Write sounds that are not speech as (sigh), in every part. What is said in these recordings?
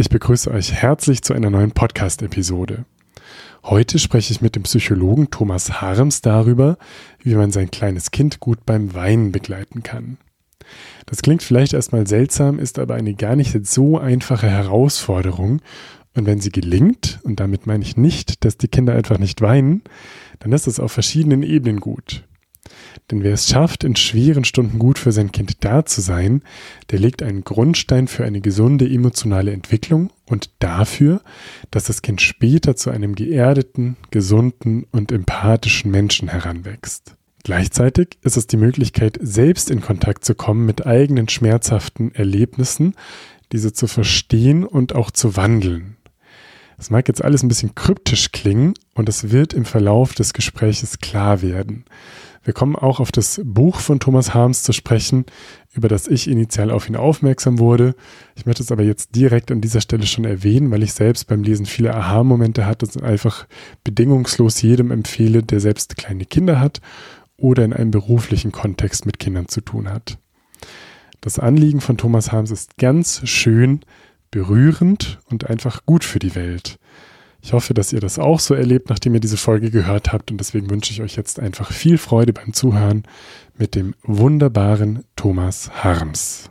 Ich begrüße euch herzlich zu einer neuen Podcast-Episode. Heute spreche ich mit dem Psychologen Thomas Harms darüber, wie man sein kleines Kind gut beim Weinen begleiten kann. Das klingt vielleicht erstmal seltsam, ist aber eine gar nicht so einfache Herausforderung. Und wenn sie gelingt, und damit meine ich nicht, dass die Kinder einfach nicht weinen, dann ist es auf verschiedenen Ebenen gut. Denn wer es schafft, in schweren Stunden gut für sein Kind da zu sein, der legt einen Grundstein für eine gesunde emotionale Entwicklung und dafür, dass das Kind später zu einem geerdeten, gesunden und empathischen Menschen heranwächst. Gleichzeitig ist es die Möglichkeit, selbst in Kontakt zu kommen mit eigenen schmerzhaften Erlebnissen, diese zu verstehen und auch zu wandeln. Das mag jetzt alles ein bisschen kryptisch klingen und es wird im Verlauf des Gespräches klar werden. Wir kommen auch auf das Buch von Thomas Harms zu sprechen, über das ich initial auf ihn aufmerksam wurde. Ich möchte es aber jetzt direkt an dieser Stelle schon erwähnen, weil ich selbst beim Lesen viele Aha-Momente hatte und einfach bedingungslos jedem empfehle, der selbst kleine Kinder hat oder in einem beruflichen Kontext mit Kindern zu tun hat. Das Anliegen von Thomas Harms ist ganz schön, berührend und einfach gut für die Welt. Ich hoffe, dass ihr das auch so erlebt, nachdem ihr diese Folge gehört habt und deswegen wünsche ich euch jetzt einfach viel Freude beim Zuhören mit dem wunderbaren Thomas Harms.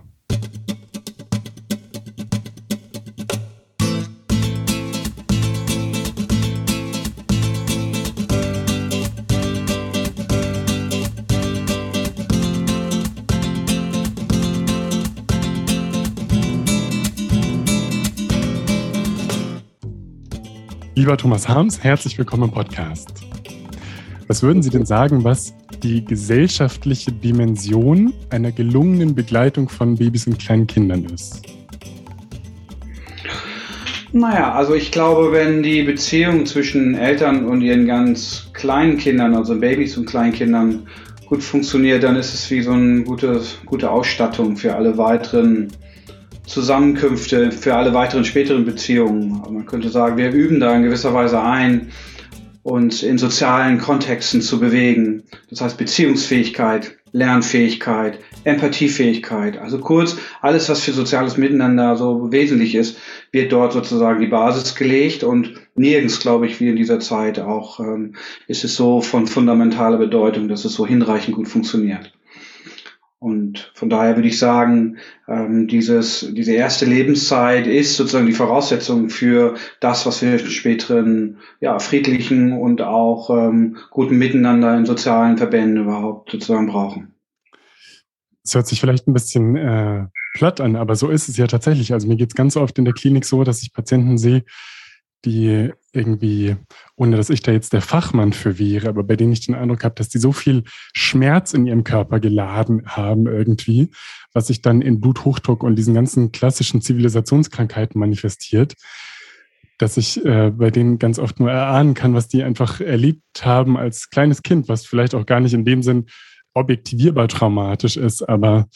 Lieber Thomas Harms, herzlich willkommen im Podcast. Was würden Sie denn sagen, was die gesellschaftliche Dimension einer gelungenen Begleitung von Babys und kleinen Kindern ist? Naja, also ich glaube, wenn die Beziehung zwischen Eltern und ihren ganz kleinen Kindern, also Babys und Kleinkindern, gut funktioniert, dann ist es wie so eine gute, gute Ausstattung für alle weiteren Zusammenkünfte für alle weiteren späteren Beziehungen. Man könnte sagen, wir üben da in gewisser Weise ein, uns in sozialen Kontexten zu bewegen. Das heißt Beziehungsfähigkeit, Lernfähigkeit, Empathiefähigkeit. Also kurz, alles, was für soziales Miteinander so wesentlich ist, wird dort sozusagen die Basis gelegt und nirgends, glaube ich, wie in dieser Zeit auch, ähm, ist es so von fundamentaler Bedeutung, dass es so hinreichend gut funktioniert. Und von daher würde ich sagen, ähm, dieses, diese erste Lebenszeit ist sozusagen die Voraussetzung für das, was wir späteren ja, friedlichen und auch ähm, guten Miteinander in sozialen Verbänden überhaupt sozusagen brauchen. Es hört sich vielleicht ein bisschen äh, platt an, aber so ist es ja tatsächlich. Also mir geht es ganz oft in der Klinik so, dass ich Patienten sehe, die irgendwie, ohne dass ich da jetzt der Fachmann für wäre, aber bei denen ich den Eindruck habe, dass die so viel Schmerz in ihrem Körper geladen haben irgendwie, was sich dann in Bluthochdruck und diesen ganzen klassischen Zivilisationskrankheiten manifestiert, dass ich äh, bei denen ganz oft nur erahnen kann, was die einfach erlebt haben als kleines Kind, was vielleicht auch gar nicht in dem Sinn objektivierbar traumatisch ist, aber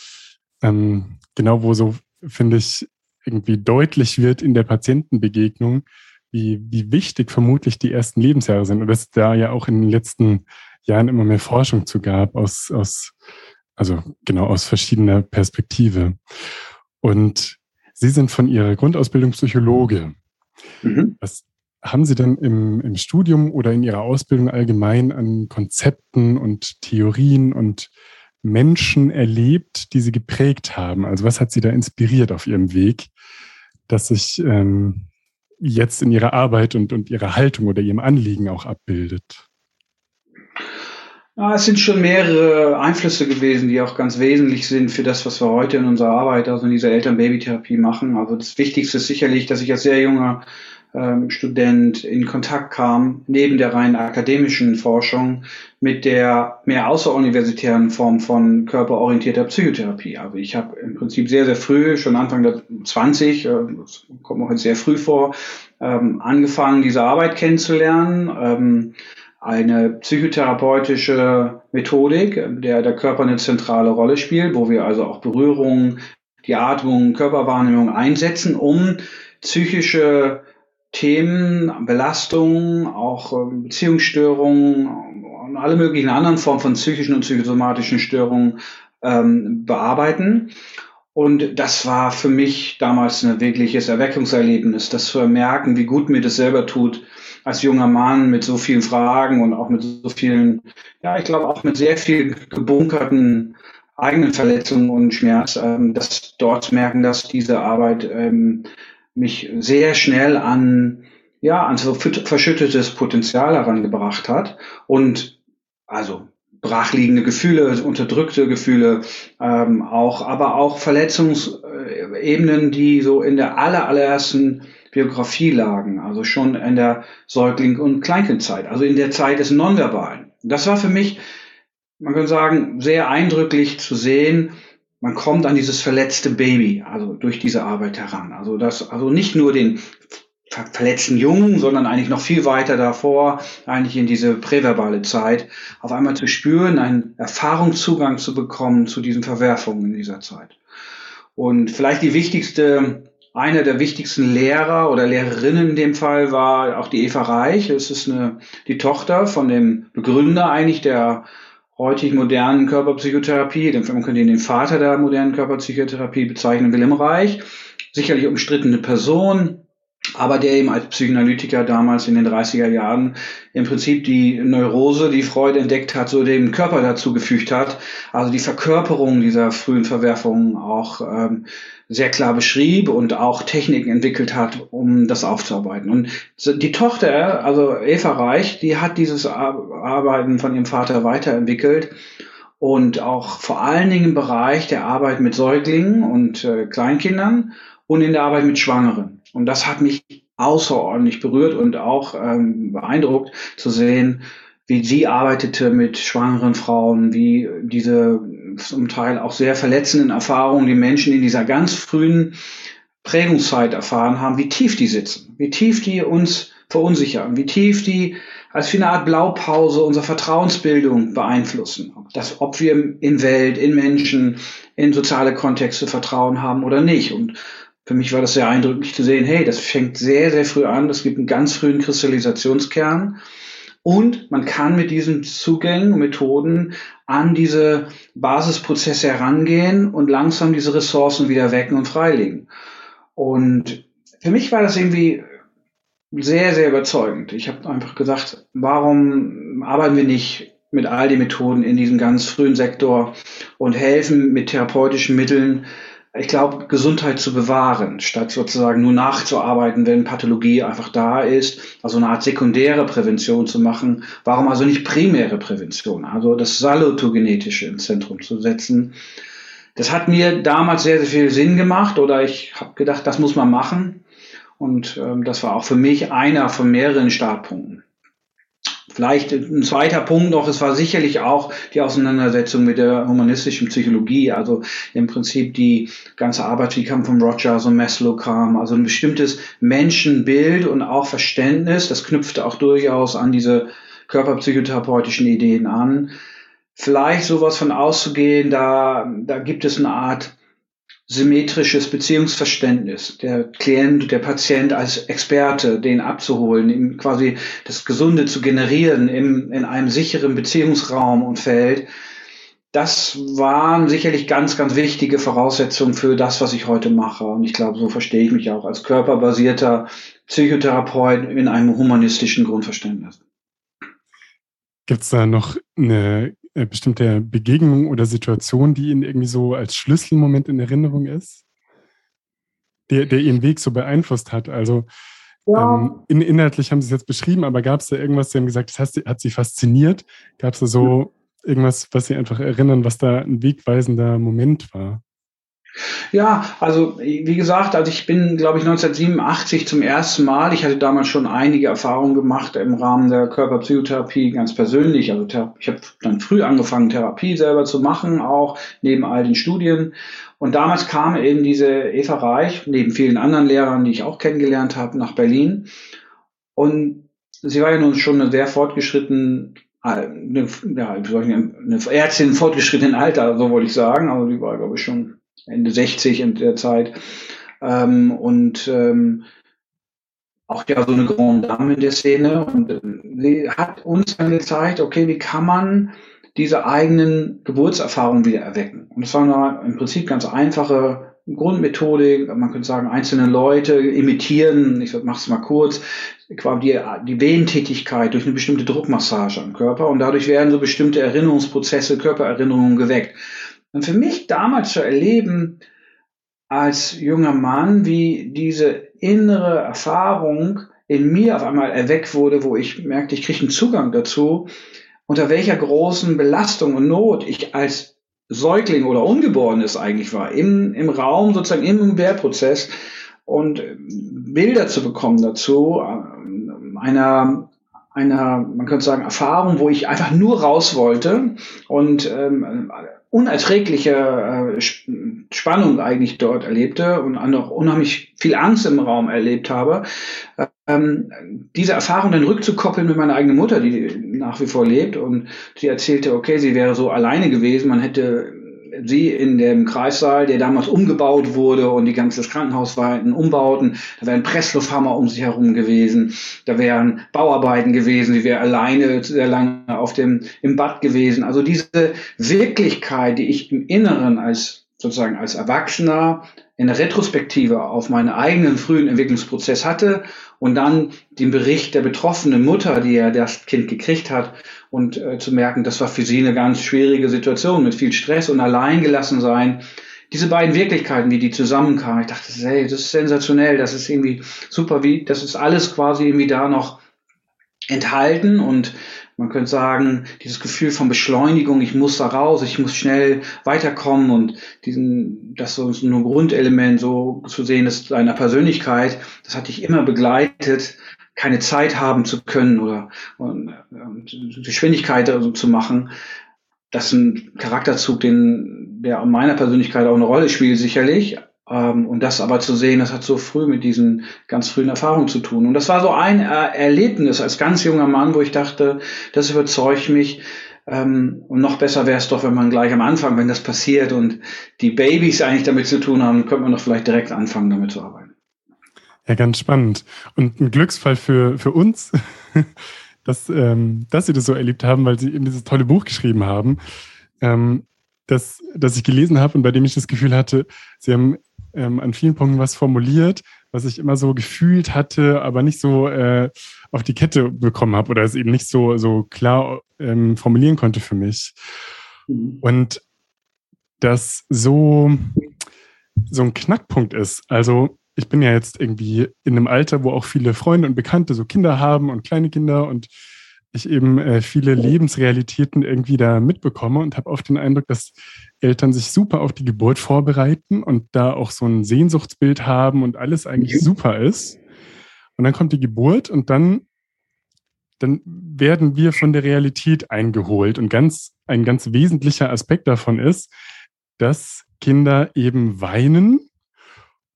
ähm, genau wo so, finde ich, irgendwie deutlich wird in der Patientenbegegnung, wie, wie wichtig vermutlich die ersten Lebensjahre sind und dass es da ja auch in den letzten Jahren immer mehr Forschung zu gab aus, aus also genau aus verschiedener Perspektive. Und Sie sind von Ihrer Grundausbildung Psychologe. Mhm. Was haben Sie denn im, im Studium oder in Ihrer Ausbildung allgemein an Konzepten und Theorien und Menschen erlebt, die Sie geprägt haben? Also was hat Sie da inspiriert auf Ihrem Weg, dass sich ähm, jetzt in ihrer Arbeit und, und ihrer Haltung oder ihrem Anliegen auch abbildet? Ja, es sind schon mehrere Einflüsse gewesen, die auch ganz wesentlich sind für das, was wir heute in unserer Arbeit, also in dieser Eltern-Baby-Therapie machen. Also das Wichtigste ist sicherlich, dass ich als sehr junger ähm, Student in Kontakt kam, neben der rein akademischen Forschung, mit der mehr außeruniversitären Form von körperorientierter Psychotherapie. Also ich habe im Prinzip sehr, sehr früh, schon Anfang der 20, äh, das kommt auch jetzt sehr früh vor, ähm, angefangen, diese Arbeit kennenzulernen. Ähm, eine psychotherapeutische Methodik, der der Körper eine zentrale Rolle spielt, wo wir also auch Berührung, die Atmung, Körperwahrnehmung einsetzen, um psychische Themen, Belastungen, auch ähm, Beziehungsstörungen und alle möglichen anderen Formen von psychischen und psychosomatischen Störungen ähm, bearbeiten. Und das war für mich damals ein wirkliches Erweckungserlebnis, das zu merken, wie gut mir das selber tut, als junger Mann mit so vielen Fragen und auch mit so vielen, ja, ich glaube auch mit sehr viel gebunkerten eigenen Verletzungen und Schmerz, ähm, das dort merken, dass diese Arbeit ähm, mich sehr schnell an, ja, an so verschüttetes Potenzial herangebracht hat und also brachliegende Gefühle, unterdrückte Gefühle, ähm, auch, aber auch Verletzungsebenen, die so in der aller, allerersten Biografie lagen, also schon in der Säugling- und Kleinkindzeit, also in der Zeit des Nonverbalen. Das war für mich, man kann sagen, sehr eindrücklich zu sehen, man kommt an dieses verletzte Baby, also durch diese Arbeit heran. Also das, also nicht nur den verletzten Jungen, sondern eigentlich noch viel weiter davor, eigentlich in diese präverbale Zeit, auf einmal zu spüren, einen Erfahrungszugang zu bekommen zu diesen Verwerfungen in dieser Zeit. Und vielleicht die wichtigste, eine der wichtigsten Lehrer oder Lehrerinnen in dem Fall war auch die Eva Reich. Es ist eine, die Tochter von dem Begründer eigentlich der heutig modernen Körperpsychotherapie. Man könnte ihn den Vater der modernen Körperpsychotherapie bezeichnen, Willem Reich. Sicherlich umstrittene Person, aber der eben als Psychoanalytiker damals in den 30er Jahren im Prinzip die Neurose, die Freud entdeckt hat, so dem Körper dazu gefügt hat, also die Verkörperung dieser frühen Verwerfungen auch ähm, sehr klar beschrieb und auch Techniken entwickelt hat, um das aufzuarbeiten. Und die Tochter, also Eva Reich, die hat dieses Arbeiten von ihrem Vater weiterentwickelt und auch vor allen Dingen im Bereich der Arbeit mit Säuglingen und äh, Kleinkindern und in der Arbeit mit Schwangeren. Und das hat mich außerordentlich berührt und auch ähm, beeindruckt zu sehen, wie sie arbeitete mit schwangeren Frauen, wie diese zum Teil auch sehr verletzenden Erfahrungen die Menschen in dieser ganz frühen Prägungszeit erfahren haben, wie tief die sitzen, wie tief die uns verunsichern, wie tief die als wie eine Art Blaupause unsere Vertrauensbildung beeinflussen. Das, ob wir in Welt, in Menschen, in soziale Kontexte Vertrauen haben oder nicht. Und für mich war das sehr eindrücklich zu sehen, hey, das fängt sehr, sehr früh an. Es gibt einen ganz frühen Kristallisationskern. Und man kann mit diesen Zugängen, Methoden an diese Basisprozesse herangehen und langsam diese Ressourcen wieder wecken und freilegen. Und für mich war das irgendwie sehr, sehr überzeugend. Ich habe einfach gesagt, warum arbeiten wir nicht mit all den Methoden in diesem ganz frühen Sektor und helfen mit therapeutischen Mitteln ich glaube, Gesundheit zu bewahren, statt sozusagen nur nachzuarbeiten, wenn Pathologie einfach da ist, also eine Art sekundäre Prävention zu machen. Warum also nicht primäre Prävention, also das Salutogenetische ins Zentrum zu setzen? Das hat mir damals sehr, sehr viel Sinn gemacht oder ich habe gedacht, das muss man machen. Und ähm, das war auch für mich einer von mehreren Startpunkten. Vielleicht ein zweiter Punkt noch, es war sicherlich auch die Auseinandersetzung mit der humanistischen Psychologie, also im Prinzip die ganze Arbeit, die kam von Rogers und Maslow kam, also ein bestimmtes Menschenbild und auch Verständnis, das knüpfte auch durchaus an diese körperpsychotherapeutischen Ideen an. Vielleicht sowas von auszugehen, da, da gibt es eine Art symmetrisches Beziehungsverständnis. Der Klient, der Patient als Experte, den abzuholen, ihm quasi das Gesunde zu generieren im, in einem sicheren Beziehungsraum und Feld. Das waren sicherlich ganz, ganz wichtige Voraussetzungen für das, was ich heute mache. Und ich glaube, so verstehe ich mich auch als körperbasierter Psychotherapeut in einem humanistischen Grundverständnis. Gibt es da noch eine bestimmte Begegnung oder Situation, die Ihnen irgendwie so als Schlüsselmoment in Erinnerung ist? Der, der Ihren Weg so beeinflusst hat? Also ja. ähm, in, inhaltlich haben Sie es jetzt beschrieben, aber gab es da irgendwas, Sie haben gesagt, das hat, hat Sie fasziniert? Gab es da so irgendwas, was Sie einfach erinnern, was da ein wegweisender Moment war? Ja, also wie gesagt, also ich bin, glaube ich, 1987 zum ersten Mal, ich hatte damals schon einige Erfahrungen gemacht im Rahmen der Körperpsychotherapie ganz persönlich. Also ich habe dann früh angefangen, Therapie selber zu machen, auch neben all den Studien. Und damals kam eben diese Eva Reich, neben vielen anderen Lehrern, die ich auch kennengelernt habe, nach Berlin. Und sie war ja nun schon eine sehr fortgeschritten äh, eine, ja, eine Ärztin im fortgeschrittenen Alter, so wollte ich sagen. Also die war, glaube ich, schon Ende 60 in der Zeit. Ähm, und ähm, auch ja so eine Grande Dame in der Szene. Und äh, sie hat uns dann gezeigt, okay, wie kann man diese eigenen Geburtserfahrungen wieder erwecken. Und das war im Prinzip ganz einfache Grundmethodik. Man könnte sagen, einzelne Leute imitieren, ich mache es mal kurz, die, die Wehentätigkeit durch eine bestimmte Druckmassage am Körper und dadurch werden so bestimmte Erinnerungsprozesse, Körpererinnerungen geweckt. Und für mich damals zu erleben, als junger Mann, wie diese innere Erfahrung in mir auf einmal erweckt wurde, wo ich merkte, ich kriege einen Zugang dazu, unter welcher großen Belastung und Not ich als Säugling oder Ungeborenes eigentlich war, im, im Raum, sozusagen im Gebärprozess und Bilder zu bekommen dazu, äh, einer, einer, man könnte sagen, Erfahrung, wo ich einfach nur raus wollte und ähm, unerträgliche äh, Spannung eigentlich dort erlebte und auch unheimlich viel Angst im Raum erlebt habe, ähm, diese Erfahrung dann rückzukoppeln mit meiner eigenen Mutter, die nach wie vor lebt und sie erzählte, okay, sie wäre so alleine gewesen, man hätte sie in dem Kreissaal, der damals umgebaut wurde und die ganze Krankenhaus war in Umbauten, da wären Presslufthammer um sich herum gewesen, da wären Bauarbeiten gewesen, sie wäre alleine sehr lange auf dem, im Bad gewesen. Also diese Wirklichkeit, die ich im Inneren als sozusagen als Erwachsener in der Retrospektive auf meinen eigenen frühen Entwicklungsprozess hatte und dann den Bericht der betroffenen Mutter, die ja das Kind gekriegt hat, und äh, zu merken, das war für sie eine ganz schwierige Situation mit viel Stress und alleingelassen sein. Diese beiden Wirklichkeiten, wie die zusammenkamen, ich dachte, hey, das ist sensationell, das ist irgendwie super, wie, das ist alles quasi irgendwie da noch enthalten und man könnte sagen, dieses Gefühl von Beschleunigung, ich muss da raus, ich muss schnell weiterkommen und diesen, das so ein Grundelement so zu sehen ist seiner Persönlichkeit, das hatte ich immer begleitet, keine Zeit haben zu können oder und, und Geschwindigkeit also zu machen. Das ist ein Charakterzug, den, der meiner Persönlichkeit auch eine Rolle spielt, sicherlich. Ähm, und das aber zu sehen, das hat so früh mit diesen ganz frühen Erfahrungen zu tun. Und das war so ein Erlebnis als ganz junger Mann, wo ich dachte, das überzeugt mich. Ähm, und noch besser wäre es doch, wenn man gleich am Anfang, wenn das passiert und die Babys eigentlich damit zu tun haben, könnte man doch vielleicht direkt anfangen, damit zu arbeiten. Ja, ganz spannend. Und ein Glücksfall für, für uns, (laughs) dass, ähm, dass Sie das so erlebt haben, weil Sie eben dieses tolle Buch geschrieben haben, ähm, das, das ich gelesen habe und bei dem ich das Gefühl hatte, Sie haben ähm, an vielen Punkten was formuliert, was ich immer so gefühlt hatte, aber nicht so äh, auf die Kette bekommen habe oder es eben nicht so, so klar ähm, formulieren konnte für mich. Mhm. Und das so, so ein Knackpunkt ist. Also ich bin ja jetzt irgendwie in einem Alter, wo auch viele Freunde und Bekannte so Kinder haben und kleine Kinder und ich eben äh, viele Lebensrealitäten irgendwie da mitbekomme und habe oft den Eindruck, dass Eltern sich super auf die Geburt vorbereiten und da auch so ein Sehnsuchtsbild haben und alles eigentlich ja. super ist. Und dann kommt die Geburt und dann, dann werden wir von der Realität eingeholt. Und ganz, ein ganz wesentlicher Aspekt davon ist, dass Kinder eben weinen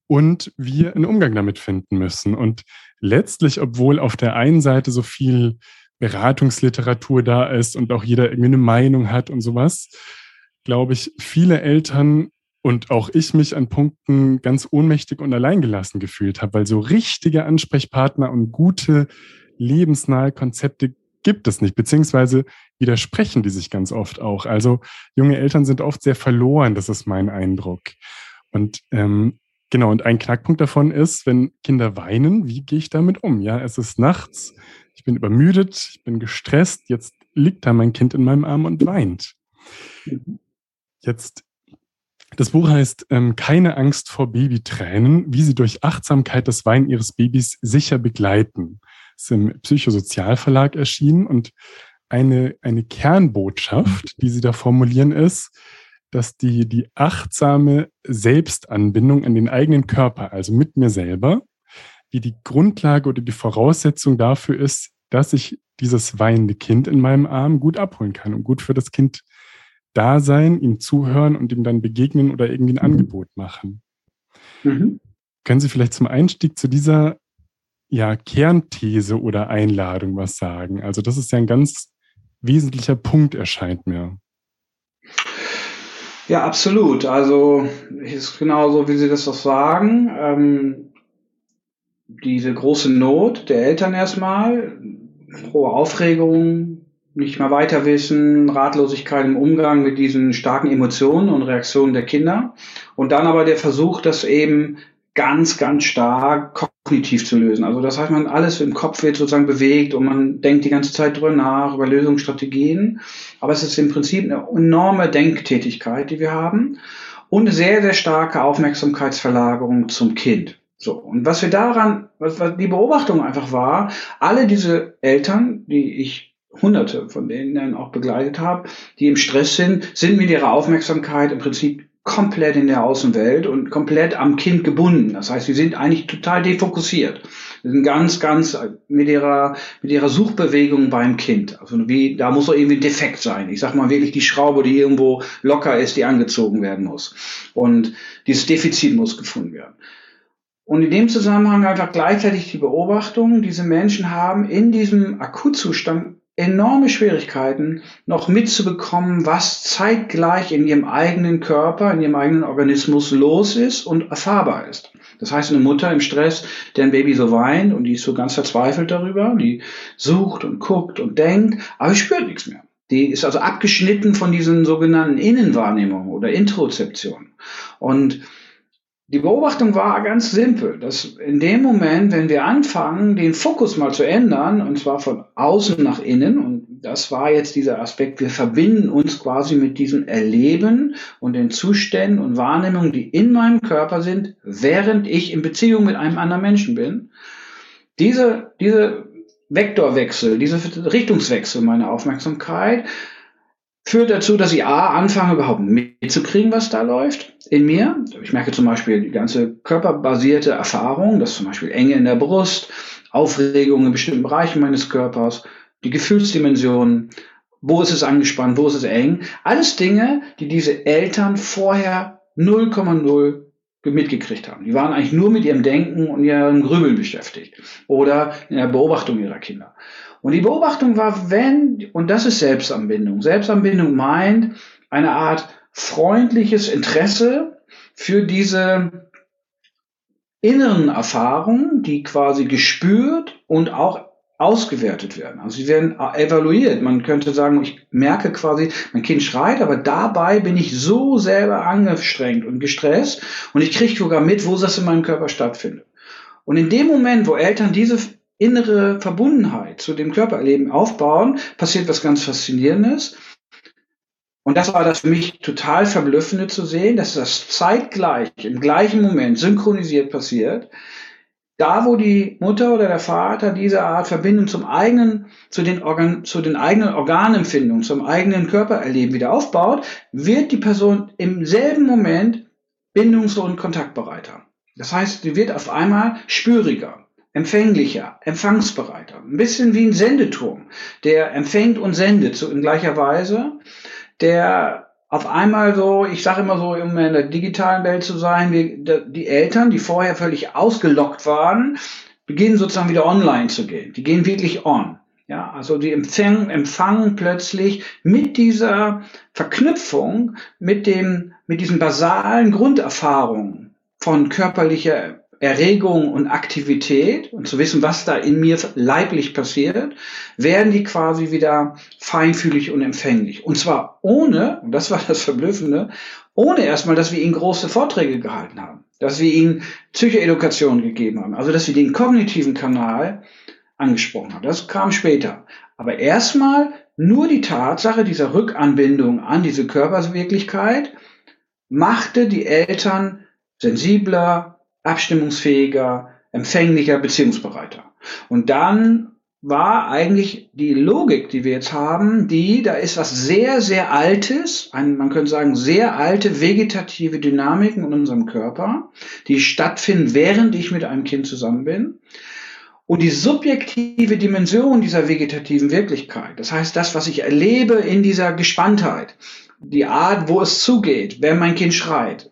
und wir einen Umgang damit finden müssen. Und letztlich, obwohl auf der einen Seite so viel Beratungsliteratur da ist und auch jeder irgendwie eine Meinung hat und sowas, glaube ich, viele Eltern und auch ich mich an Punkten ganz ohnmächtig und alleingelassen gefühlt habe, weil so richtige Ansprechpartner und gute lebensnahe Konzepte gibt es nicht, beziehungsweise widersprechen die sich ganz oft auch. Also junge Eltern sind oft sehr verloren, das ist mein Eindruck. Und ähm, genau, und ein Knackpunkt davon ist, wenn Kinder weinen, wie gehe ich damit um? Ja, es ist nachts, ich bin übermüdet, ich bin gestresst, jetzt liegt da mein Kind in meinem Arm und weint. Jetzt, das Buch heißt ähm, Keine Angst vor Babytränen, wie Sie durch Achtsamkeit das Weinen Ihres Babys sicher begleiten. Ist im Psychosozialverlag erschienen und eine, eine Kernbotschaft, die Sie da formulieren, ist, dass die, die achtsame Selbstanbindung an den eigenen Körper, also mit mir selber, wie die Grundlage oder die Voraussetzung dafür ist, dass ich dieses weinende Kind in meinem Arm gut abholen kann und gut für das Kind da sein, ihm zuhören und ihm dann begegnen oder irgendwie ein mhm. Angebot machen. Mhm. Können Sie vielleicht zum Einstieg zu dieser ja, Kernthese oder Einladung was sagen? Also das ist ja ein ganz wesentlicher Punkt, erscheint mir. Ja, absolut. Also ist genauso, wie Sie das auch sagen. Ähm, diese große Not der Eltern erstmal, hohe Aufregung, nicht mehr weiter wissen, Ratlosigkeit im Umgang mit diesen starken Emotionen und Reaktionen der Kinder. Und dann aber der Versuch, das eben ganz, ganz stark kognitiv zu lösen. Also das heißt, man alles im Kopf wird sozusagen bewegt und man denkt die ganze Zeit drüber nach, über Lösungsstrategien. Aber es ist im Prinzip eine enorme Denktätigkeit, die wir haben und eine sehr, sehr starke Aufmerksamkeitsverlagerung zum Kind. So, und was wir daran, was, was die Beobachtung einfach war, alle diese Eltern, die ich hunderte von denen auch begleitet habe, die im Stress sind, sind mit ihrer Aufmerksamkeit im Prinzip komplett in der Außenwelt und komplett am Kind gebunden. Das heißt, sie sind eigentlich total defokussiert. Sie sind ganz, ganz mit ihrer, mit ihrer Suchbewegung beim Kind. Also wie, da muss doch irgendwie ein Defekt sein. Ich sag mal wirklich die Schraube, die irgendwo locker ist, die angezogen werden muss. Und dieses Defizit muss gefunden werden. Und in dem Zusammenhang einfach gleichzeitig die Beobachtung, diese Menschen haben in diesem Akutzustand enorme Schwierigkeiten, noch mitzubekommen, was zeitgleich in ihrem eigenen Körper, in ihrem eigenen Organismus los ist und erfahrbar ist. Das heißt, eine Mutter im Stress, deren Baby so weint und die ist so ganz verzweifelt darüber, die sucht und guckt und denkt, aber spürt nichts mehr. Die ist also abgeschnitten von diesen sogenannten Innenwahrnehmungen oder Introzeptionen. Und die Beobachtung war ganz simpel, dass in dem Moment, wenn wir anfangen, den Fokus mal zu ändern, und zwar von außen nach innen, und das war jetzt dieser Aspekt, wir verbinden uns quasi mit diesem Erleben und den Zuständen und Wahrnehmungen, die in meinem Körper sind, während ich in Beziehung mit einem anderen Menschen bin. Diese, diese Vektorwechsel, diese Richtungswechsel meiner Aufmerksamkeit führt dazu, dass ich A, anfange überhaupt mitzukriegen, was da läuft in mir. Ich merke zum Beispiel die ganze körperbasierte Erfahrung, dass zum Beispiel Enge in der Brust, Aufregung in bestimmten Bereichen meines Körpers, die Gefühlsdimensionen, wo ist es angespannt, wo ist es eng. Alles Dinge, die diese Eltern vorher 0,0 mitgekriegt haben. Die waren eigentlich nur mit ihrem Denken und ihrem Grübeln beschäftigt oder in der Beobachtung ihrer Kinder. Und die Beobachtung war, wenn, und das ist Selbstanbindung. Selbstanbindung meint eine Art freundliches Interesse für diese inneren Erfahrungen, die quasi gespürt und auch ausgewertet werden. Also sie werden evaluiert. Man könnte sagen, ich merke quasi, mein Kind schreit, aber dabei bin ich so selber angestrengt und gestresst und ich kriege sogar mit, wo das in meinem Körper stattfindet. Und in dem Moment, wo Eltern diese innere Verbundenheit zu dem Körpererleben aufbauen, passiert was ganz Faszinierendes. Und das war das für mich total verblüffende zu sehen, dass das zeitgleich, im gleichen Moment synchronisiert passiert. Da, wo die Mutter oder der Vater diese Art Verbindung zum eigenen, zu den, Organ, zu den eigenen Organempfindungen, zum eigenen Körpererleben wieder aufbaut, wird die Person im selben Moment bindungs- und kontaktbereiter. Das heißt, sie wird auf einmal spüriger empfänglicher, empfangsbereiter. Ein bisschen wie ein Sendeturm, der empfängt und sendet so in gleicher Weise, der auf einmal so, ich sage immer so, um in der digitalen Welt zu sein, wie die Eltern, die vorher völlig ausgelockt waren, beginnen sozusagen wieder online zu gehen. Die gehen wirklich on. Ja, also die empfangen, empfangen plötzlich mit dieser Verknüpfung, mit dem, mit diesen basalen Grunderfahrungen von körperlicher Erregung und Aktivität und zu wissen, was da in mir leiblich passiert, werden die quasi wieder feinfühlig und empfänglich. Und zwar ohne, und das war das Verblüffende, ohne erstmal, dass wir ihnen große Vorträge gehalten haben, dass wir ihnen Psychoedukation gegeben haben, also dass wir den kognitiven Kanal angesprochen haben. Das kam später. Aber erstmal nur die Tatsache dieser Rückanbindung an diese Körperwirklichkeit machte die Eltern sensibler, abstimmungsfähiger, empfänglicher, beziehungsbereiter. Und dann war eigentlich die Logik, die wir jetzt haben, die, da ist was sehr, sehr Altes, ein, man könnte sagen, sehr alte vegetative Dynamiken in unserem Körper, die stattfinden, während ich mit einem Kind zusammen bin. Und die subjektive Dimension dieser vegetativen Wirklichkeit, das heißt das, was ich erlebe in dieser Gespanntheit, die Art, wo es zugeht, wenn mein Kind schreit,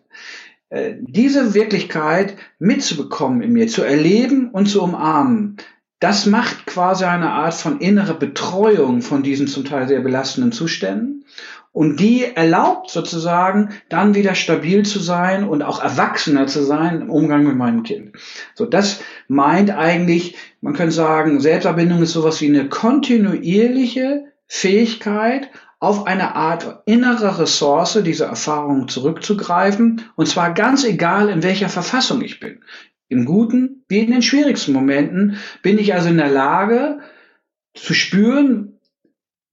diese Wirklichkeit mitzubekommen in mir, zu erleben und zu umarmen, das macht quasi eine Art von innerer Betreuung von diesen zum Teil sehr belastenden Zuständen. Und die erlaubt sozusagen dann wieder stabil zu sein und auch erwachsener zu sein im Umgang mit meinem Kind. So, das meint eigentlich, man könnte sagen, Selbsterbindung ist sowas wie eine kontinuierliche Fähigkeit, auf eine Art innere Ressource, diese Erfahrung zurückzugreifen, und zwar ganz egal, in welcher Verfassung ich bin. Im Guten wie in den schwierigsten Momenten bin ich also in der Lage zu spüren,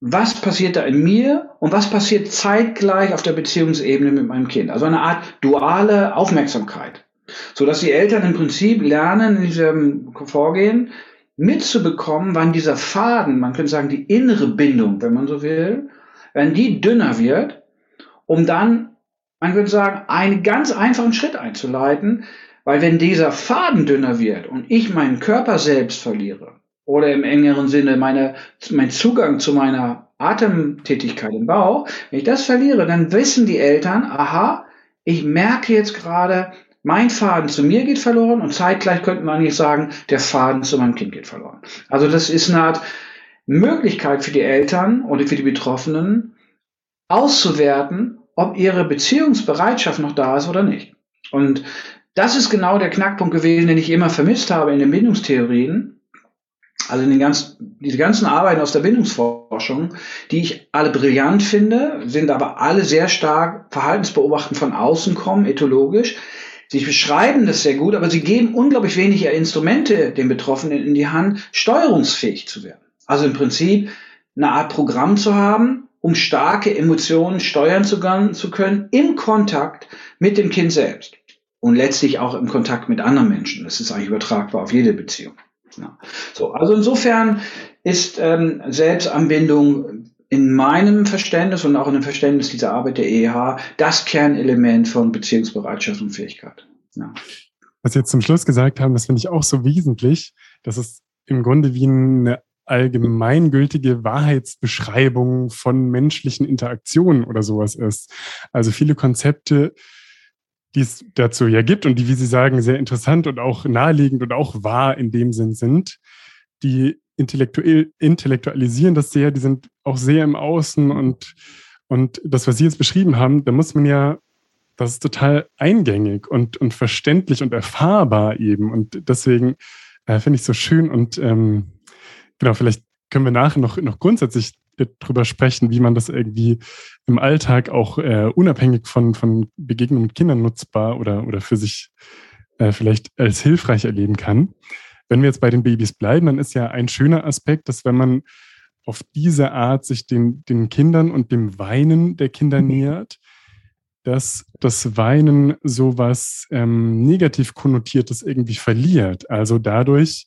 was passiert da in mir und was passiert zeitgleich auf der Beziehungsebene mit meinem Kind. Also eine Art duale Aufmerksamkeit, so dass die Eltern im Prinzip lernen in diesem Vorgehen mitzubekommen, wann dieser Faden, man könnte sagen die innere Bindung, wenn man so will, wenn die dünner wird, um dann, man könnte sagen, einen ganz einfachen Schritt einzuleiten, weil wenn dieser Faden dünner wird und ich meinen Körper selbst verliere oder im engeren Sinne meine, mein Zugang zu meiner Atemtätigkeit im Bauch, wenn ich das verliere, dann wissen die Eltern, aha, ich merke jetzt gerade, mein Faden zu mir geht verloren und zeitgleich könnte man nicht sagen, der Faden zu meinem Kind geht verloren. Also das ist eine Art Möglichkeit für die Eltern oder für die Betroffenen auszuwerten, ob ihre Beziehungsbereitschaft noch da ist oder nicht. Und das ist genau der Knackpunkt gewesen, den ich immer vermisst habe in den Bindungstheorien. Also in den ganz, diese ganzen Arbeiten aus der Bindungsforschung, die ich alle brillant finde, sind aber alle sehr stark Verhaltensbeobachten von außen kommen, ethologisch. Sie beschreiben das sehr gut, aber sie geben unglaublich wenig Instrumente den Betroffenen in die Hand, steuerungsfähig zu werden. Also im Prinzip eine Art Programm zu haben, um starke Emotionen steuern zu können im Kontakt mit dem Kind selbst und letztlich auch im Kontakt mit anderen Menschen. Das ist eigentlich übertragbar auf jede Beziehung. Ja. So, also insofern ist ähm, Selbstanbindung in meinem Verständnis und auch in dem Verständnis dieser Arbeit der EEH das Kernelement von Beziehungsbereitschaft und Fähigkeit. Ja. Was Sie jetzt zum Schluss gesagt haben, das finde ich auch so wesentlich, dass es im Grunde wie eine allgemeingültige Wahrheitsbeschreibung von menschlichen Interaktionen oder sowas ist. Also viele Konzepte, die es dazu ja gibt und die, wie Sie sagen, sehr interessant und auch naheliegend und auch wahr in dem Sinn sind, die intellektuell, intellektualisieren das sehr, die sind auch sehr im Außen und, und das, was Sie jetzt beschrieben haben, da muss man ja, das ist total eingängig und, und verständlich und erfahrbar eben und deswegen äh, finde ich so schön und ähm, genau, vielleicht können wir nachher noch, noch grundsätzlich drüber sprechen, wie man das irgendwie im Alltag auch äh, unabhängig von, von Begegnungen mit Kindern nutzbar oder, oder für sich äh, vielleicht als hilfreich erleben kann. Wenn wir jetzt bei den Babys bleiben, dann ist ja ein schöner Aspekt, dass wenn man auf diese Art sich den, den Kindern und dem Weinen der Kinder mhm. nähert, dass das Weinen sowas ähm, negativ konnotiertes irgendwie verliert. Also dadurch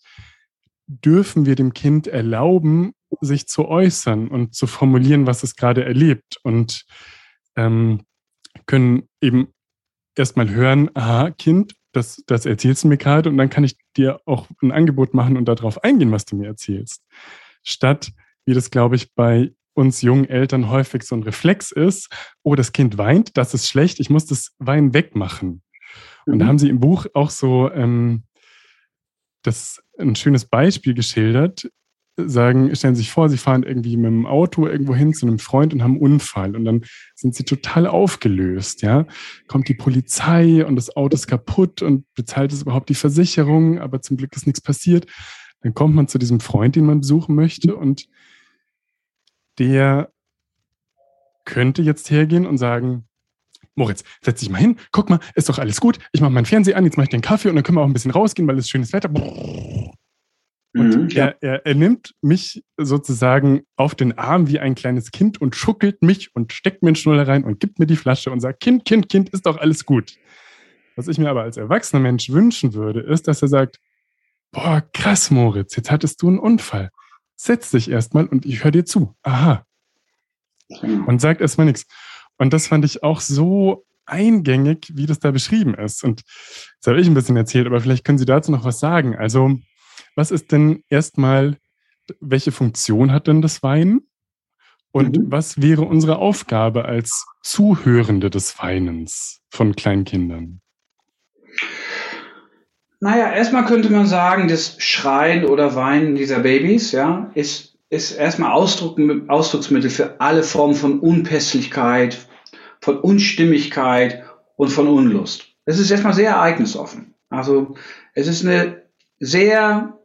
dürfen wir dem Kind erlauben, sich zu äußern und zu formulieren, was es gerade erlebt und ähm, können eben erstmal hören, aha, Kind, das, das erzählst du mir gerade und dann kann ich dir auch ein Angebot machen und darauf eingehen, was du mir erzählst. Statt, wie das, glaube ich, bei uns jungen Eltern häufig so ein Reflex ist, oh, das Kind weint, das ist schlecht, ich muss das Weinen wegmachen. Und mhm. da haben sie im Buch auch so ähm, das ein schönes Beispiel geschildert, sagen, stellen Sie sich vor, Sie fahren irgendwie mit dem Auto irgendwo hin zu einem Freund und haben einen Unfall und dann sind Sie total aufgelöst, ja. Kommt die Polizei und das Auto ist kaputt und bezahlt es überhaupt die Versicherung, aber zum Glück ist nichts passiert. Dann kommt man zu diesem Freund, den man besuchen möchte und der könnte jetzt hergehen und sagen, Moritz, setz dich mal hin, guck mal, ist doch alles gut. Ich mache meinen Fernseher an, jetzt mache ich den Kaffee und dann können wir auch ein bisschen rausgehen, weil es schönes Wetter. Und mhm, er, er, er nimmt mich sozusagen auf den Arm wie ein kleines Kind und schuckelt mich und steckt mir einen Schnuller rein und gibt mir die Flasche und sagt, Kind, Kind, Kind, ist doch alles gut. Was ich mir aber als erwachsener Mensch wünschen würde, ist, dass er sagt, boah, krass, Moritz, jetzt hattest du einen Unfall. Setz dich erstmal und ich höre dir zu. Aha. Mhm. Und sagt erstmal nichts. Und das fand ich auch so eingängig, wie das da beschrieben ist. Und das habe ich ein bisschen erzählt, aber vielleicht können Sie dazu noch was sagen. Also, was ist denn erstmal, welche Funktion hat denn das Weinen? Und mhm. was wäre unsere Aufgabe als Zuhörende des Weinens von Kleinkindern? Naja, erstmal könnte man sagen, das Schreien oder Weinen dieser Babys, ja, ist, ist erstmal Ausdruck, Ausdrucksmittel für alle Formen von Unpässlichkeit, von Unstimmigkeit und von Unlust. Es ist erstmal sehr ereignisoffen. Also es ist eine sehr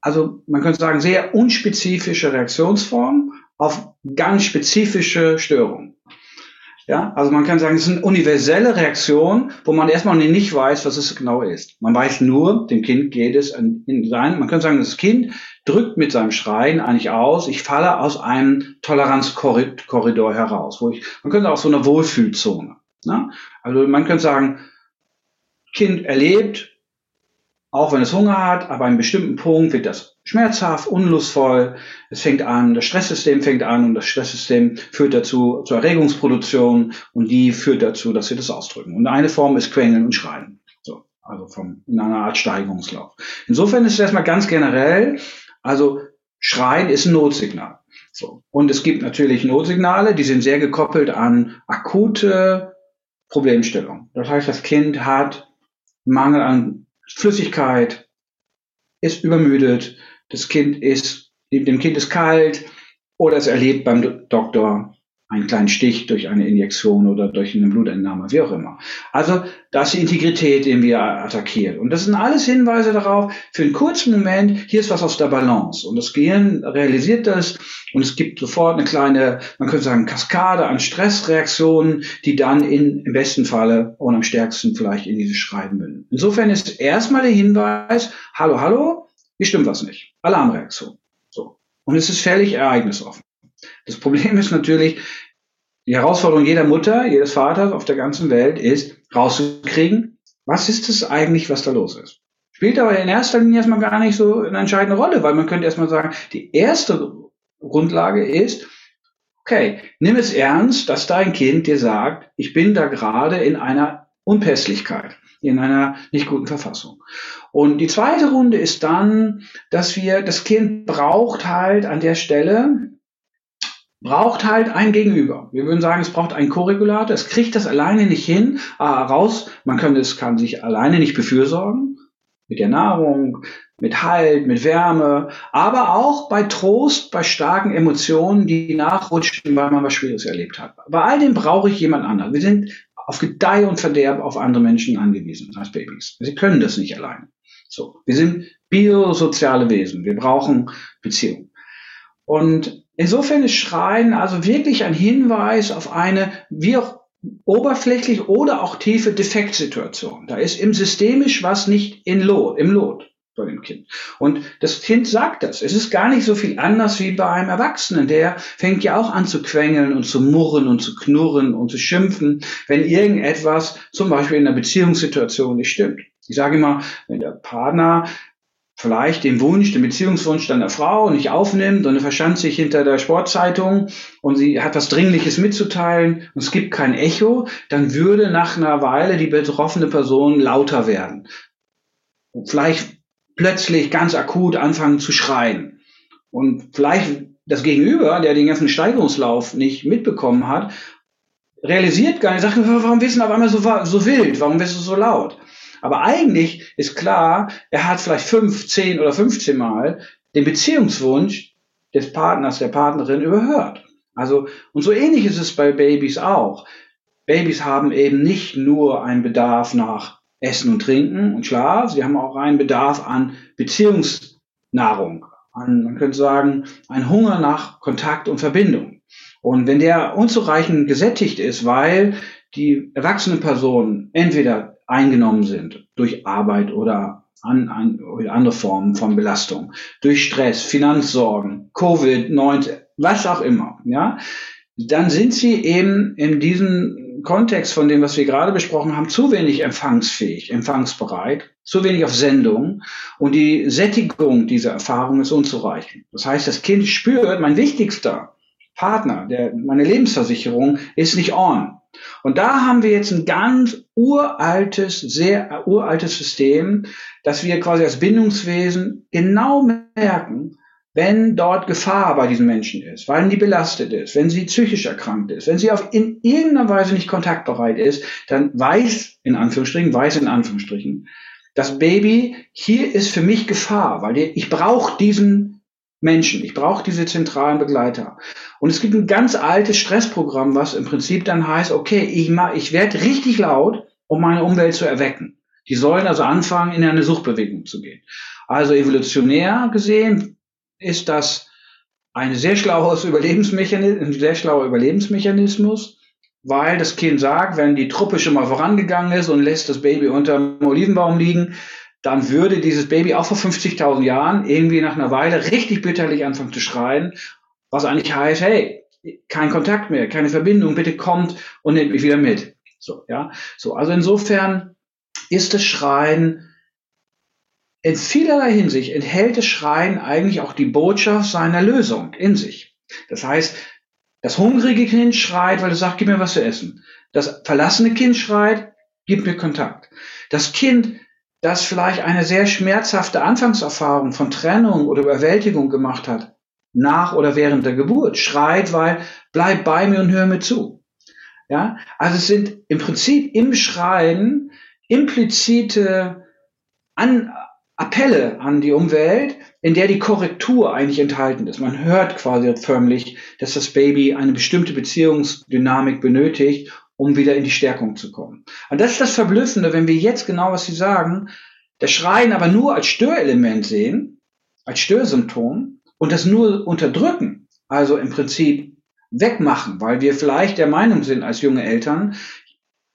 also man könnte sagen, sehr unspezifische Reaktionsformen auf ganz spezifische Störungen. Ja, also man kann sagen, es ist eine universelle Reaktion, wo man erstmal nicht weiß, was es genau ist. Man weiß nur, dem Kind geht es in sein, man könnte sagen, das Kind drückt mit seinem Schreien eigentlich aus, ich falle aus einem Toleranzkorridor heraus, wo ich, man könnte auch so eine Wohlfühlzone. Ne? Also man könnte sagen, Kind erlebt, auch wenn es Hunger hat, aber an einem bestimmten Punkt wird das schmerzhaft, unlustvoll. Es fängt an, das Stresssystem fängt an und das Stresssystem führt dazu zur Erregungsproduktion und die führt dazu, dass wir das ausdrücken. Und eine Form ist Quengeln und Schreien. So, also vom, in einer Art Steigerungslauf. Insofern ist es erstmal ganz generell, also Schreien ist ein Notsignal. So. Und es gibt natürlich Notsignale, die sind sehr gekoppelt an akute Problemstellungen. Das heißt, das Kind hat Mangel an Flüssigkeit, ist übermüdet, das Kind ist, dem Kind ist kalt oder es erlebt beim Doktor einen kleinen Stich durch eine Injektion oder durch eine Blutentnahme, wie auch immer. Also da ist die Integrität irgendwie attackiert. Und das sind alles Hinweise darauf, für einen kurzen Moment, hier ist was aus der Balance. Und das Gehirn realisiert das und es gibt sofort eine kleine, man könnte sagen, Kaskade an Stressreaktionen, die dann in, im besten Falle und am stärksten vielleicht in dieses Schreiben münden. Insofern ist erstmal der Hinweis, hallo, hallo, hier stimmt was nicht. Alarmreaktion. So. Und es ist völlig ereignisoffen. Das Problem ist natürlich, die Herausforderung jeder Mutter, jedes Vaters auf der ganzen Welt ist, rauszukriegen, was ist es eigentlich, was da los ist. Spielt aber in erster Linie erstmal gar nicht so eine entscheidende Rolle, weil man könnte erstmal sagen, die erste Grundlage ist, okay, nimm es ernst, dass dein Kind dir sagt, ich bin da gerade in einer Unpässlichkeit, in einer nicht guten Verfassung. Und die zweite Runde ist dann, dass wir, das Kind braucht halt an der Stelle braucht halt ein Gegenüber. Wir würden sagen, es braucht einen Korregulator. Es kriegt das alleine nicht hin, ah, raus. Man kann, es kann sich alleine nicht befürsorgen. Mit der Nahrung, mit Halt, mit Wärme, aber auch bei Trost, bei starken Emotionen, die nachrutschen, weil man was Schwieriges erlebt hat. Bei all dem brauche ich jemand anderen. Wir sind auf Gedeih und Verderb auf andere Menschen angewiesen als Babys. Sie können das nicht alleine. So. Wir sind biosoziale Wesen. Wir brauchen Beziehungen. Und insofern ist Schreien also wirklich ein Hinweis auf eine, wie auch oberflächlich oder auch tiefe Defektsituation. Da ist im systemisch was nicht in Lot, im Lot bei dem Kind. Und das Kind sagt das. Es ist gar nicht so viel anders wie bei einem Erwachsenen. Der fängt ja auch an zu quengeln und zu murren und zu knurren und zu schimpfen, wenn irgendetwas zum Beispiel in einer Beziehungssituation nicht stimmt. Ich sage immer, wenn der Partner vielleicht den Wunsch, den Beziehungswunsch deiner Frau nicht aufnimmt und er verschanzt sich hinter der Sportzeitung und sie hat was Dringliches mitzuteilen und es gibt kein Echo, dann würde nach einer Weile die betroffene Person lauter werden. Und vielleicht plötzlich ganz akut anfangen zu schreien. Und vielleicht das Gegenüber, der den ganzen Steigerungslauf nicht mitbekommen hat, realisiert gar nicht, sagt, warum bist du auf einmal so, so wild, warum bist du so laut? Aber eigentlich ist klar, er hat vielleicht fünf, zehn oder 15 Mal den Beziehungswunsch des Partners, der Partnerin überhört. Also, und so ähnlich ist es bei Babys auch. Babys haben eben nicht nur einen Bedarf nach Essen und Trinken und Schlaf, sie haben auch einen Bedarf an Beziehungsnahrung, an, man könnte sagen, einen Hunger nach Kontakt und Verbindung. Und wenn der unzureichend gesättigt ist, weil die erwachsene Person entweder eingenommen sind durch Arbeit oder an, an, andere Formen von Belastung, durch Stress, Finanzsorgen, Covid-19, was auch immer, ja, dann sind sie eben in diesem Kontext von dem, was wir gerade besprochen haben, zu wenig empfangsfähig, empfangsbereit, zu wenig auf Sendung und die Sättigung dieser Erfahrung ist unzureichend. Das heißt, das Kind spürt, mein wichtigster Partner, der, meine Lebensversicherung ist nicht on. Und da haben wir jetzt ein ganz uraltes, sehr uraltes System, dass wir quasi als Bindungswesen genau merken, wenn dort Gefahr bei diesen Menschen ist, weil die belastet ist, wenn sie psychisch erkrankt ist, wenn sie auf in irgendeiner Weise nicht kontaktbereit ist, dann weiß, in Anführungsstrichen, weiß in Anführungsstrichen, das Baby, hier ist für mich Gefahr, weil ich brauche diesen Menschen. Ich brauche diese zentralen Begleiter. Und es gibt ein ganz altes Stressprogramm, was im Prinzip dann heißt, okay, ich, ich werde richtig laut, um meine Umwelt zu erwecken. Die sollen also anfangen, in eine Suchtbewegung zu gehen. Also evolutionär gesehen ist das ein sehr schlaues (laughs) Überlebensmechanismus, ein sehr schlauer Überlebensmechanismus, weil das Kind sagt, wenn die Truppe schon mal vorangegangen ist und lässt das Baby unter dem Olivenbaum liegen, dann würde dieses Baby auch vor 50.000 Jahren irgendwie nach einer Weile richtig bitterlich anfangen zu schreien, was eigentlich heißt, hey, kein Kontakt mehr, keine Verbindung, bitte kommt und nehmt mich wieder mit. So, ja. So, also insofern ist das Schreien in vielerlei Hinsicht enthält das Schreien eigentlich auch die Botschaft seiner Lösung in sich. Das heißt, das hungrige Kind schreit, weil es sagt, gib mir was zu essen. Das verlassene Kind schreit, gib mir Kontakt. Das Kind, das vielleicht eine sehr schmerzhafte Anfangserfahrung von Trennung oder Überwältigung gemacht hat, nach oder während der Geburt, schreit, weil bleib bei mir und hör mir zu. Ja, also es sind im Prinzip im Schreien implizite An Appelle an die Umwelt, in der die Korrektur eigentlich enthalten ist. Man hört quasi förmlich, dass das Baby eine bestimmte Beziehungsdynamik benötigt, um wieder in die Stärkung zu kommen. Und das ist das Verblüffende, wenn wir jetzt genau, was Sie sagen, das Schreien aber nur als Störelement sehen, als Störsymptom und das nur unterdrücken, also im Prinzip wegmachen, weil wir vielleicht der Meinung sind als junge Eltern,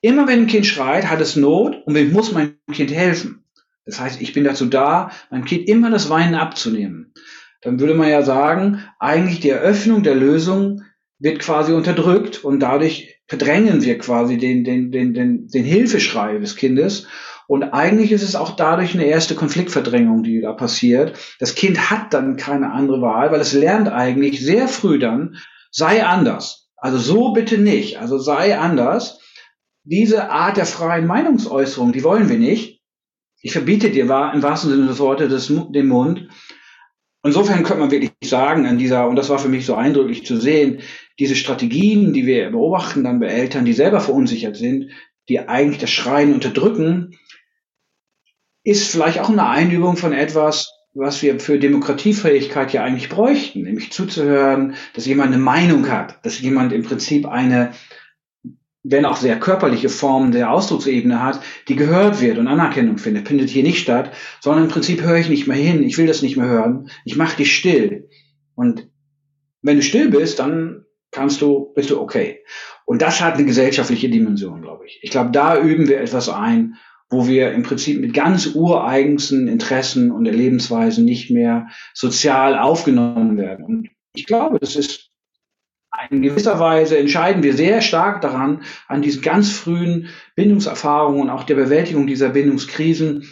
immer wenn ein Kind schreit, hat es Not und ich muss meinem Kind helfen. Das heißt, ich bin dazu da, meinem Kind immer das Weinen abzunehmen. Dann würde man ja sagen, eigentlich die Eröffnung der Lösung wird quasi unterdrückt und dadurch verdrängen wir quasi den, den, den, den, den Hilfeschrei des Kindes. Und eigentlich ist es auch dadurch eine erste Konfliktverdrängung, die da passiert. Das Kind hat dann keine andere Wahl, weil es lernt eigentlich sehr früh dann, sei anders. Also so bitte nicht. Also sei anders. Diese Art der freien Meinungsäußerung, die wollen wir nicht. Ich verbiete dir im wahrsten Sinne des Wortes den Mund. Insofern könnte man wirklich sagen, an dieser, und das war für mich so eindrücklich zu sehen, diese Strategien, die wir beobachten dann bei Eltern, die selber verunsichert sind, die eigentlich das Schreien unterdrücken, ist vielleicht auch eine Einübung von etwas, was wir für Demokratiefähigkeit ja eigentlich bräuchten, nämlich zuzuhören, dass jemand eine Meinung hat, dass jemand im Prinzip eine wenn auch sehr körperliche Form der Ausdrucksebene hat, die gehört wird und Anerkennung findet, findet hier nicht statt, sondern im Prinzip höre ich nicht mehr hin, ich will das nicht mehr hören, ich mache dich still. Und wenn du still bist, dann kannst du, bist du okay. Und das hat eine gesellschaftliche Dimension, glaube ich. Ich glaube, da üben wir etwas ein, wo wir im Prinzip mit ganz ureigensten Interessen und Lebensweisen nicht mehr sozial aufgenommen werden. Und ich glaube, das ist in gewisser Weise entscheiden wir sehr stark daran, an diesen ganz frühen Bindungserfahrungen und auch der Bewältigung dieser Bindungskrisen,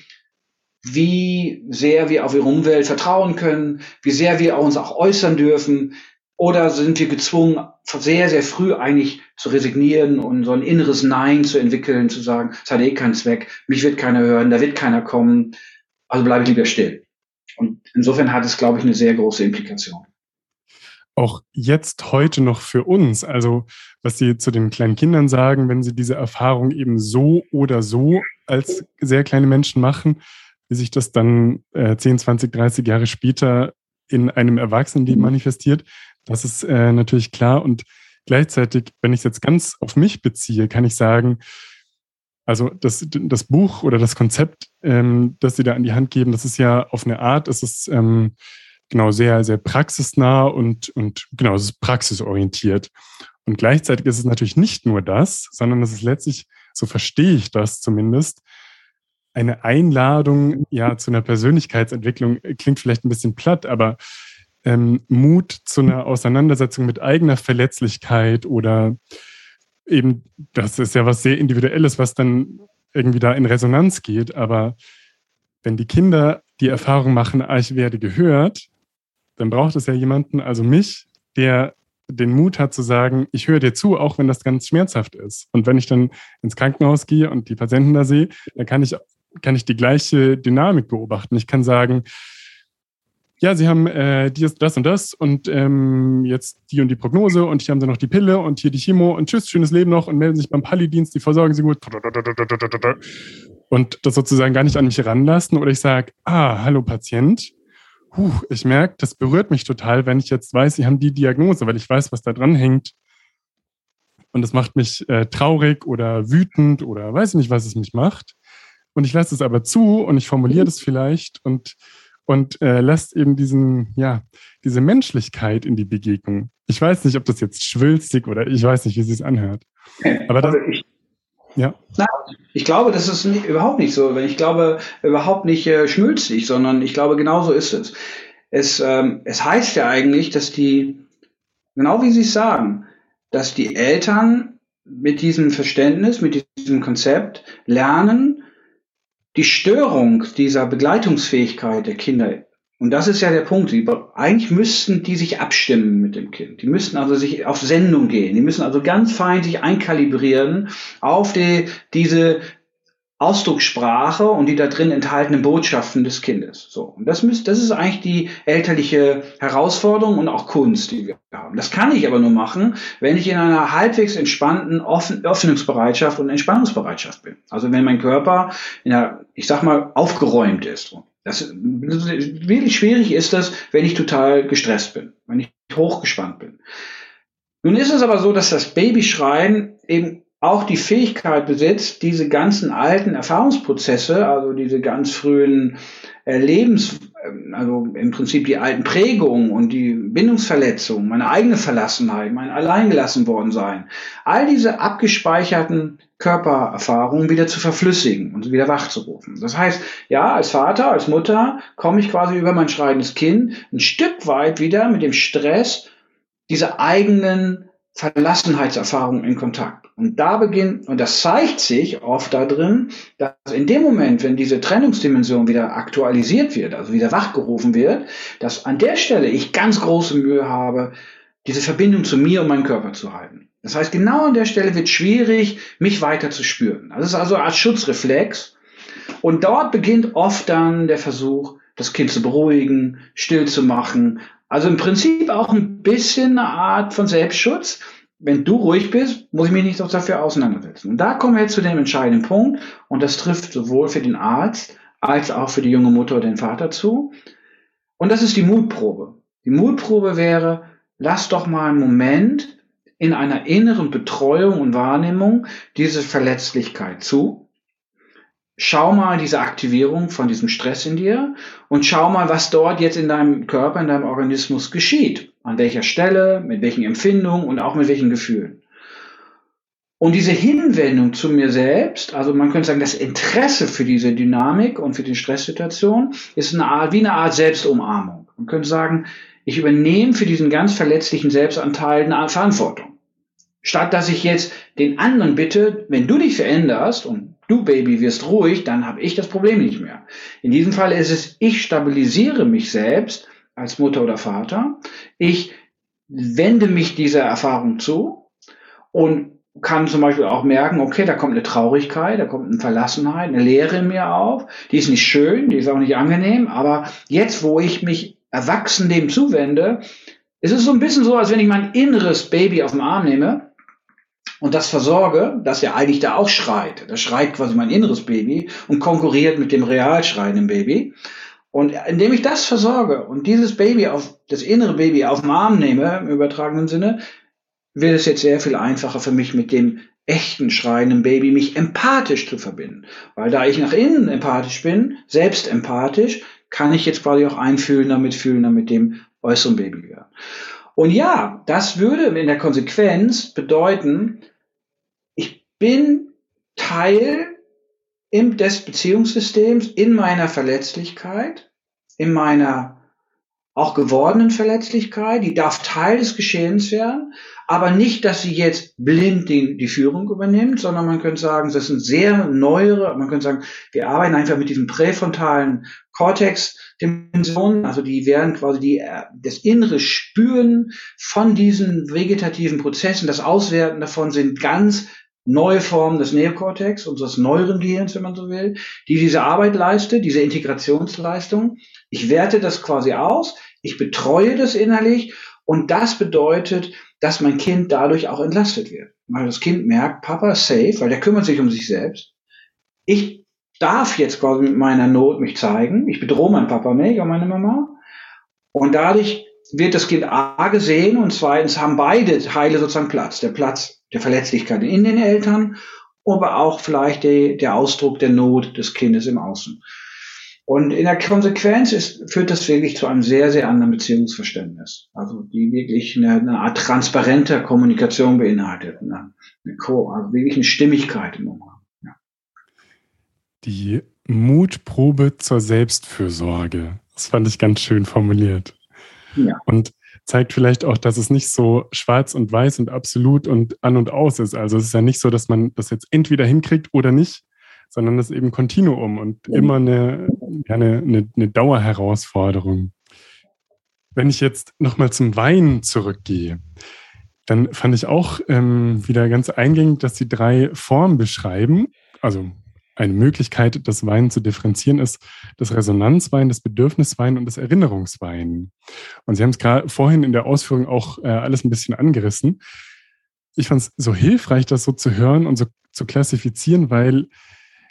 wie sehr wir auf ihre Umwelt vertrauen können, wie sehr wir uns auch äußern dürfen, oder sind wir gezwungen, sehr, sehr früh eigentlich zu resignieren und so ein inneres Nein zu entwickeln, zu sagen, es hat eh keinen Zweck, mich wird keiner hören, da wird keiner kommen, also bleibe ich lieber still. Und insofern hat es, glaube ich, eine sehr große Implikation auch jetzt heute noch für uns, also was Sie zu den kleinen Kindern sagen, wenn sie diese Erfahrung eben so oder so als sehr kleine Menschen machen, wie sich das dann äh, 10, 20, 30 Jahre später in einem Erwachsenenleben mhm. manifestiert, das ist äh, natürlich klar. Und gleichzeitig, wenn ich es jetzt ganz auf mich beziehe, kann ich sagen, also das, das Buch oder das Konzept, ähm, das Sie da an die Hand geben, das ist ja auf eine Art, es ist ähm, genau sehr, sehr praxisnah und, und genau, es ist praxisorientiert. Und gleichzeitig ist es natürlich nicht nur das, sondern es ist letztlich, so verstehe ich das zumindest, eine Einladung ja zu einer Persönlichkeitsentwicklung klingt vielleicht ein bisschen platt, aber ähm, Mut zu einer Auseinandersetzung mit eigener Verletzlichkeit oder eben, das ist ja was sehr Individuelles, was dann irgendwie da in Resonanz geht. Aber wenn die Kinder die Erfahrung machen, ah, ich werde gehört, dann braucht es ja jemanden, also mich, der den Mut hat zu sagen, ich höre dir zu, auch wenn das ganz schmerzhaft ist. Und wenn ich dann ins Krankenhaus gehe und die Patienten da sehe, dann kann ich, kann ich die gleiche Dynamik beobachten. Ich kann sagen, ja, Sie haben äh, dies, das und das und ähm, jetzt die und die Prognose und hier haben Sie noch die Pille und hier die Chemo und tschüss, schönes Leben noch und melden sich beim Palli-Dienst, die versorgen Sie gut. Und das sozusagen gar nicht an mich heranlassen oder ich sage, ah, hallo Patient, huh, ich merke, das berührt mich total, wenn ich jetzt weiß, sie haben die Diagnose, weil ich weiß, was da dran hängt. Und das macht mich äh, traurig oder wütend oder weiß nicht, was es mich macht. und ich lasse es aber zu und ich formuliere das vielleicht und, und äh, lässt eben diesen, ja, diese Menschlichkeit in die Begegnung. Ich weiß nicht, ob das jetzt schwülstig oder ich weiß nicht, wie sie es anhört. Aber das, also ich, ja. Nein, ich glaube, das ist nicht, überhaupt nicht so. Ich glaube überhaupt nicht äh, schmülzig, sondern ich glaube, genau so ist es. Es, ähm, es heißt ja eigentlich, dass die, genau wie Sie es sagen, dass die Eltern mit diesem Verständnis, mit diesem Konzept lernen, die Störung dieser Begleitungsfähigkeit der Kinder und das ist ja der Punkt. Die, eigentlich müssten die sich abstimmen mit dem Kind. Die müssten also sich auf Sendung gehen. Die müssen also ganz fein sich einkalibrieren auf die, diese Ausdruckssprache und die da drin enthaltenen Botschaften des Kindes. So. Und das müsst, das ist eigentlich die elterliche Herausforderung und auch Kunst, die wir haben. Das kann ich aber nur machen, wenn ich in einer halbwegs entspannten Offen Öffnungsbereitschaft und Entspannungsbereitschaft bin. Also wenn mein Körper in einer, ich sag mal, aufgeräumt ist. Das, wirklich schwierig ist das, wenn ich total gestresst bin, wenn ich hochgespannt bin. Nun ist es aber so, dass das Babyschreien eben auch die Fähigkeit besitzt, diese ganzen alten Erfahrungsprozesse, also diese ganz frühen äh, Lebens, ähm, also im Prinzip die alten Prägungen und die Bindungsverletzungen, meine eigene Verlassenheit, mein alleingelassen worden sein, all diese abgespeicherten Körpererfahrungen wieder zu verflüssigen und wieder wachzurufen. Das heißt, ja, als Vater, als Mutter komme ich quasi über mein schreiendes Kind ein Stück weit wieder mit dem Stress dieser eigenen Verlassenheitserfahrung in Kontakt. Und da beginnt, und das zeigt sich oft da drin, dass in dem Moment, wenn diese Trennungsdimension wieder aktualisiert wird, also wieder wachgerufen wird, dass an der Stelle ich ganz große Mühe habe, diese Verbindung zu mir und meinem Körper zu halten. Das heißt, genau an der Stelle wird schwierig, mich weiter zu spüren. Das ist also als Schutzreflex. Und dort beginnt oft dann der Versuch, das Kind zu beruhigen, still zu machen, also im Prinzip auch ein bisschen eine Art von Selbstschutz. Wenn du ruhig bist, muss ich mich nicht noch dafür auseinandersetzen. Und da kommen wir jetzt zu dem entscheidenden Punkt. Und das trifft sowohl für den Arzt als auch für die junge Mutter oder den Vater zu. Und das ist die Mutprobe. Die Mutprobe wäre, lass doch mal einen Moment in einer inneren Betreuung und Wahrnehmung diese Verletzlichkeit zu schau mal diese Aktivierung von diesem Stress in dir und schau mal, was dort jetzt in deinem Körper, in deinem Organismus geschieht. An welcher Stelle, mit welchen Empfindungen und auch mit welchen Gefühlen. Und diese Hinwendung zu mir selbst, also man könnte sagen, das Interesse für diese Dynamik und für die Stresssituation ist eine Art, wie eine Art Selbstumarmung. Man könnte sagen, ich übernehme für diesen ganz verletzlichen Selbstanteil eine Verantwortung. Statt dass ich jetzt den anderen bitte, wenn du dich veränderst und du Baby wirst ruhig, dann habe ich das Problem nicht mehr. In diesem Fall ist es, ich stabilisiere mich selbst als Mutter oder Vater. Ich wende mich dieser Erfahrung zu und kann zum Beispiel auch merken, okay, da kommt eine Traurigkeit, da kommt eine Verlassenheit, eine Leere in mir auf. Die ist nicht schön, die ist auch nicht angenehm, aber jetzt, wo ich mich erwachsen dem zuwende, ist es so ein bisschen so, als wenn ich mein inneres Baby auf den Arm nehme und das versorge, dass er eigentlich da auch schreit. Das schreit quasi mein inneres Baby und konkurriert mit dem real schreienden Baby. Und indem ich das versorge und dieses Baby auf, das innere Baby auf den Arm nehme, im übertragenen Sinne, wird es jetzt sehr viel einfacher für mich mit dem echten schreienden Baby mich empathisch zu verbinden. Weil da ich nach innen empathisch bin, selbst empathisch, kann ich jetzt quasi auch einfühlender, mitfühlender mit dem äußeren Baby werden. Und ja, das würde in der Konsequenz bedeuten, bin Teil im, des Beziehungssystems in meiner Verletzlichkeit, in meiner auch gewordenen Verletzlichkeit, die darf Teil des Geschehens werden, aber nicht, dass sie jetzt blind die, die Führung übernimmt, sondern man könnte sagen, das sind sehr neuere, man könnte sagen, wir arbeiten einfach mit diesen präfrontalen Cortex-Dimensionen, also die werden quasi die, äh, das innere Spüren von diesen vegetativen Prozessen, das Auswerten davon sind ganz neue Form des Neokortex, unseres neueren Gehirns, wenn man so will, die diese Arbeit leistet, diese Integrationsleistung. Ich werte das quasi aus, ich betreue das innerlich und das bedeutet, dass mein Kind dadurch auch entlastet wird. Weil das Kind merkt, Papa ist safe, weil der kümmert sich um sich selbst. Ich darf jetzt quasi mit meiner Not mich zeigen. Ich bedrohe meinen Papa nicht und meine Mama. Und dadurch wird das Kind A gesehen und zweitens haben beide Teile sozusagen Platz. Der Platz der Verletzlichkeit in den Eltern aber auch vielleicht die, der Ausdruck der Not des Kindes im Außen. Und in der Konsequenz ist, führt das wirklich zu einem sehr, sehr anderen Beziehungsverständnis. Also die wirklich eine, eine Art transparenter Kommunikation beinhaltet. Eine, eine Co also wirklich eine Stimmigkeit im Umgang. Ja. Die Mutprobe zur Selbstfürsorge. Das fand ich ganz schön formuliert. Ja. Und zeigt vielleicht auch, dass es nicht so schwarz und weiß und absolut und an und aus ist. Also es ist ja nicht so, dass man das jetzt entweder hinkriegt oder nicht, sondern es ist eben Kontinuum und mhm. immer eine, ja, eine, eine, eine Dauerherausforderung. Wenn ich jetzt nochmal zum Wein zurückgehe, dann fand ich auch ähm, wieder ganz eingängig, dass die drei Formen beschreiben. Also eine Möglichkeit, das Wein zu differenzieren, ist das Resonanzwein, das Bedürfniswein und das Erinnerungswein. Und Sie haben es gerade vorhin in der Ausführung auch äh, alles ein bisschen angerissen. Ich fand es so hilfreich, das so zu hören und so zu klassifizieren, weil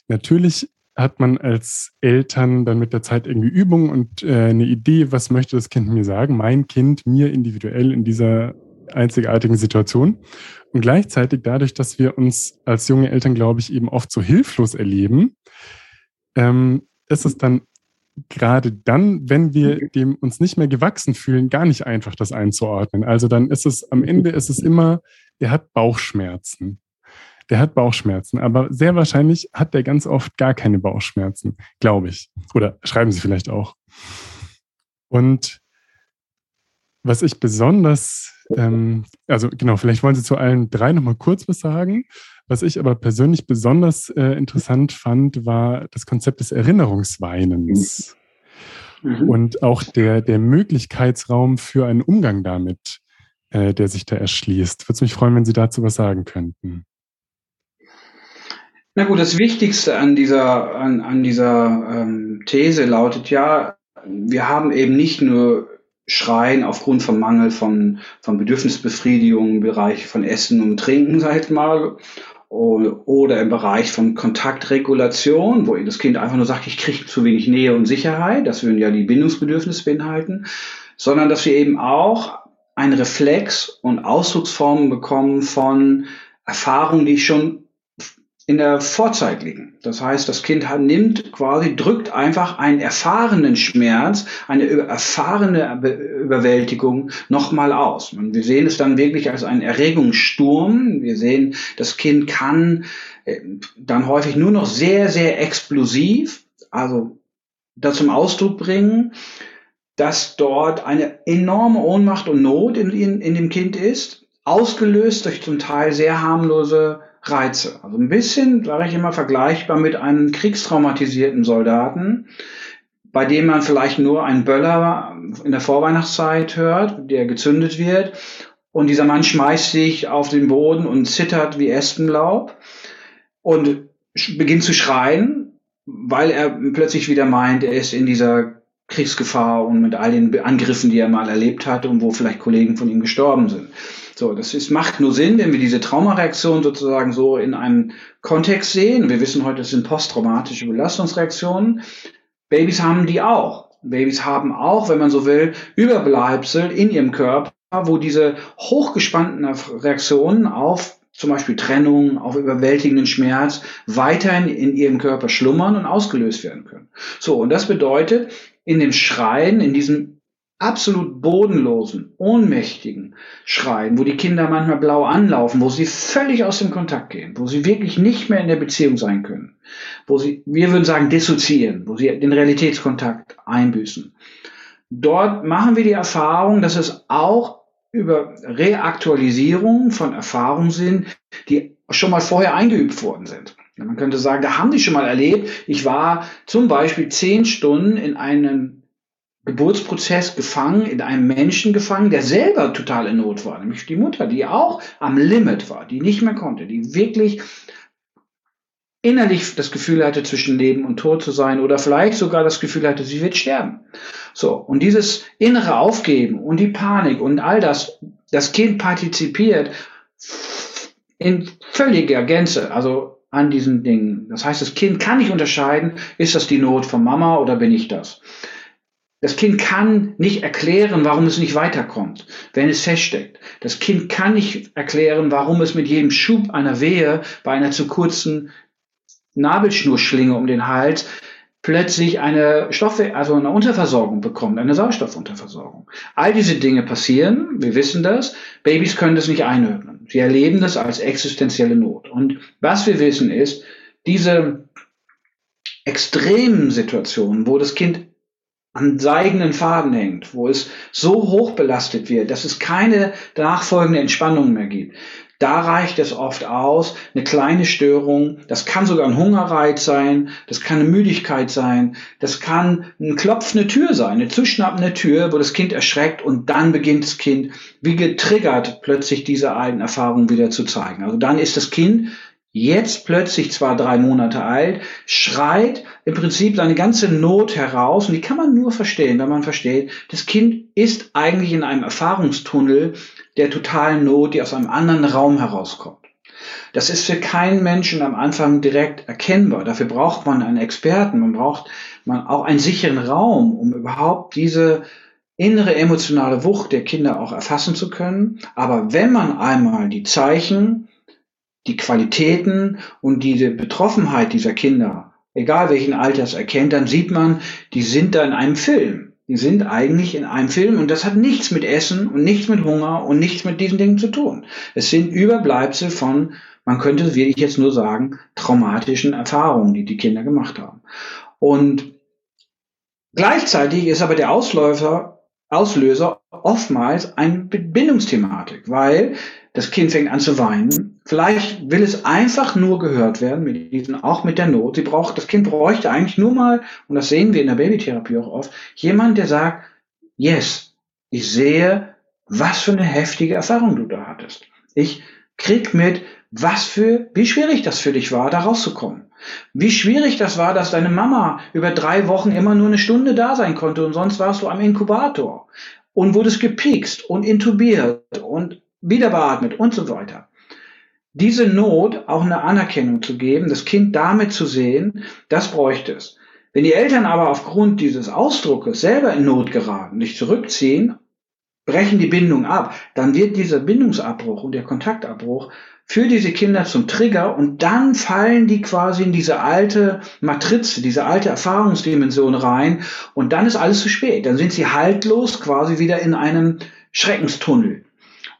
natürlich hat man als Eltern dann mit der Zeit irgendwie Übung und äh, eine Idee, was möchte das Kind mir sagen, mein Kind mir individuell in dieser einzigartigen Situation. Und gleichzeitig dadurch, dass wir uns als junge Eltern, glaube ich, eben oft so hilflos erleben, ähm, ist es dann gerade dann, wenn wir dem uns nicht mehr gewachsen fühlen, gar nicht einfach, das einzuordnen. Also dann ist es am Ende ist es immer, der hat Bauchschmerzen. Der hat Bauchschmerzen, aber sehr wahrscheinlich hat der ganz oft gar keine Bauchschmerzen, glaube ich. Oder schreiben Sie vielleicht auch. Und was ich besonders ähm, also genau, vielleicht wollen Sie zu allen drei nochmal kurz was sagen. Was ich aber persönlich besonders äh, interessant fand, war das Konzept des Erinnerungsweinens mhm. und auch der, der Möglichkeitsraum für einen Umgang damit, äh, der sich da erschließt. Würde mich freuen, wenn Sie dazu was sagen könnten. Na gut, das Wichtigste an dieser, an, an dieser ähm, These lautet ja, wir haben eben nicht nur schreien aufgrund von Mangel von, von Bedürfnisbefriedigung im Bereich von Essen und Trinken, sag ich mal, oder im Bereich von Kontaktregulation, wo das Kind einfach nur sagt, ich kriege zu wenig Nähe und Sicherheit, das würden ja die Bindungsbedürfnisse beinhalten, sondern dass wir eben auch einen Reflex und Ausdrucksformen bekommen von Erfahrungen, die ich schon in der Vorzeit liegen. Das heißt, das Kind nimmt quasi, drückt einfach einen erfahrenen Schmerz, eine erfahrene Überwältigung nochmal aus. Und wir sehen es dann wirklich als einen Erregungssturm. Wir sehen, das Kind kann äh, dann häufig nur noch sehr, sehr explosiv, also das zum Ausdruck bringen, dass dort eine enorme Ohnmacht und Not in, in, in dem Kind ist, ausgelöst durch zum Teil sehr harmlose Reize. Also ein bisschen, sage ich immer, vergleichbar mit einem kriegstraumatisierten Soldaten, bei dem man vielleicht nur einen Böller in der Vorweihnachtszeit hört, der gezündet wird. Und dieser Mann schmeißt sich auf den Boden und zittert wie Espenlaub und beginnt zu schreien, weil er plötzlich wieder meint, er ist in dieser Kriegsgefahr und mit all den Angriffen, die er mal erlebt hat und wo vielleicht Kollegen von ihm gestorben sind. So, das ist, macht nur Sinn, wenn wir diese Traumareaktion sozusagen so in einem Kontext sehen. Wir wissen heute, es sind posttraumatische Belastungsreaktionen. Babys haben die auch. Babys haben auch, wenn man so will, Überbleibsel in ihrem Körper, wo diese hochgespannten Reaktionen auf zum Beispiel Trennung, auf überwältigenden Schmerz weiterhin in ihrem Körper schlummern und ausgelöst werden können. So, und das bedeutet, in dem Schreien, in diesem absolut bodenlosen, ohnmächtigen Schreien, wo die Kinder manchmal blau anlaufen, wo sie völlig aus dem Kontakt gehen, wo sie wirklich nicht mehr in der Beziehung sein können, wo sie, wir würden sagen, dissoziieren, wo sie den Realitätskontakt einbüßen. Dort machen wir die Erfahrung, dass es auch über Reaktualisierung von Erfahrungen sind, die schon mal vorher eingeübt worden sind. Man könnte sagen, da haben die schon mal erlebt. Ich war zum Beispiel zehn Stunden in einem Geburtsprozess gefangen, in einem Menschen gefangen, der selber total in Not war, nämlich die Mutter, die auch am Limit war, die nicht mehr konnte, die wirklich innerlich das Gefühl hatte, zwischen Leben und Tod zu sein oder vielleicht sogar das Gefühl hatte, sie wird sterben. So, und dieses innere Aufgeben und die Panik und all das, das Kind partizipiert in völliger Gänze, also an diesen Dingen. Das heißt, das Kind kann nicht unterscheiden, ist das die Not von Mama oder bin ich das? Das Kind kann nicht erklären, warum es nicht weiterkommt. wenn es feststeckt. Das Kind kann nicht erklären, warum es mit jedem Schub einer Wehe bei einer zu kurzen Nabelschnurschlinge um den Hals plötzlich eine Stoffe, also eine Unterversorgung bekommt, eine Sauerstoffunterversorgung. All diese Dinge passieren, wir wissen das. Babys können das nicht einordnen. Sie erleben das als existenzielle Not. Und was wir wissen ist, diese extremen Situationen, wo das Kind an seidenen Faden hängt, wo es so hoch belastet wird, dass es keine nachfolgende Entspannung mehr gibt, da reicht es oft aus, eine kleine Störung, das kann sogar ein Hungerreiz sein, das kann eine Müdigkeit sein, das kann ein klopfende Tür sein, eine zuschnappende Tür, wo das Kind erschreckt und dann beginnt das Kind wie getriggert plötzlich diese alten Erfahrungen wieder zu zeigen. Also dann ist das Kind jetzt plötzlich zwar drei Monate alt, schreit im Prinzip seine ganze Not heraus und die kann man nur verstehen, wenn man versteht, das Kind ist eigentlich in einem Erfahrungstunnel der totalen Not, die aus einem anderen Raum herauskommt. Das ist für keinen Menschen am Anfang direkt erkennbar. Dafür braucht man einen Experten, man braucht man auch einen sicheren Raum, um überhaupt diese innere emotionale Wucht der Kinder auch erfassen zu können. Aber wenn man einmal die Zeichen die Qualitäten und diese Betroffenheit dieser Kinder, egal welchen Alters erkennt, dann sieht man, die sind da in einem Film. Sind eigentlich in einem Film und das hat nichts mit Essen und nichts mit Hunger und nichts mit diesen Dingen zu tun. Es sind Überbleibsel von, man könnte wirklich jetzt nur sagen, traumatischen Erfahrungen, die die Kinder gemacht haben. Und gleichzeitig ist aber der Ausläufer, Auslöser oftmals eine Bindungsthematik, weil das Kind fängt an zu weinen. Vielleicht will es einfach nur gehört werden, mit diesen, auch mit der Not. Sie braucht, das Kind bräuchte eigentlich nur mal, und das sehen wir in der Babytherapie auch oft, jemand, der sagt, yes, ich sehe, was für eine heftige Erfahrung du da hattest. Ich krieg mit, was für, wie schwierig das für dich war, da rauszukommen. Wie schwierig das war, dass deine Mama über drei Wochen immer nur eine Stunde da sein konnte und sonst warst du am Inkubator und wurdest gepikst und intubiert und wieder beatmet und so weiter. Diese Not auch eine Anerkennung zu geben, das Kind damit zu sehen, das bräuchte es. Wenn die Eltern aber aufgrund dieses Ausdruckes selber in Not geraten, nicht zurückziehen, brechen die Bindung ab, dann wird dieser Bindungsabbruch und der Kontaktabbruch für diese Kinder zum Trigger und dann fallen die quasi in diese alte Matrize, diese alte Erfahrungsdimension rein und dann ist alles zu spät. Dann sind sie haltlos quasi wieder in einem Schreckenstunnel.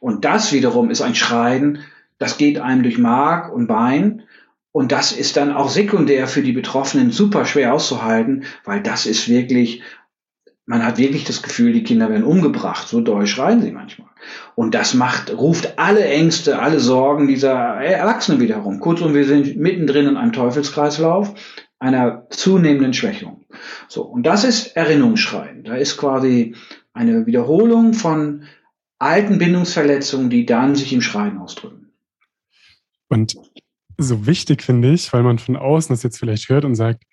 Und das wiederum ist ein Schreien, das geht einem durch Mark und Bein. Und das ist dann auch sekundär für die Betroffenen super schwer auszuhalten, weil das ist wirklich, man hat wirklich das Gefühl, die Kinder werden umgebracht. So doll schreien sie manchmal. Und das macht, ruft alle Ängste, alle Sorgen dieser Erwachsenen wieder herum. Kurzum, wir sind mittendrin in einem Teufelskreislauf einer zunehmenden Schwächung. So. Und das ist Erinnerungsschreien. Da ist quasi eine Wiederholung von alten Bindungsverletzungen, die dann sich im Schreien ausdrücken. Und so wichtig finde ich, weil man von außen das jetzt vielleicht hört und sagt,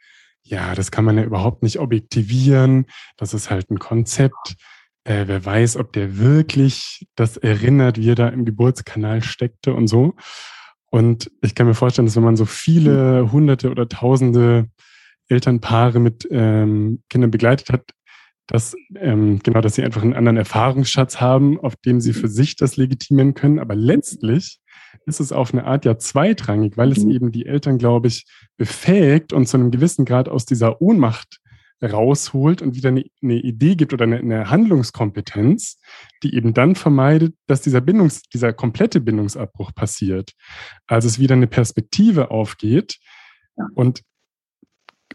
ja, das kann man ja überhaupt nicht objektivieren, das ist halt ein Konzept. Äh, wer weiß, ob der wirklich das erinnert, wie er da im Geburtskanal steckte und so. Und ich kann mir vorstellen, dass wenn man so viele hunderte oder tausende Elternpaare mit ähm, Kindern begleitet hat, dass ähm, genau, dass sie einfach einen anderen Erfahrungsschatz haben, auf dem sie für sich das legitimieren können. Aber letztlich ist es auf eine Art ja zweitrangig, weil es mhm. eben die Eltern, glaube ich, befähigt und zu einem gewissen Grad aus dieser Ohnmacht rausholt und wieder eine, eine Idee gibt oder eine, eine, Handlungskompetenz, die eben dann vermeidet, dass dieser Bindungs, dieser komplette Bindungsabbruch passiert. Also es wieder eine Perspektive aufgeht. Und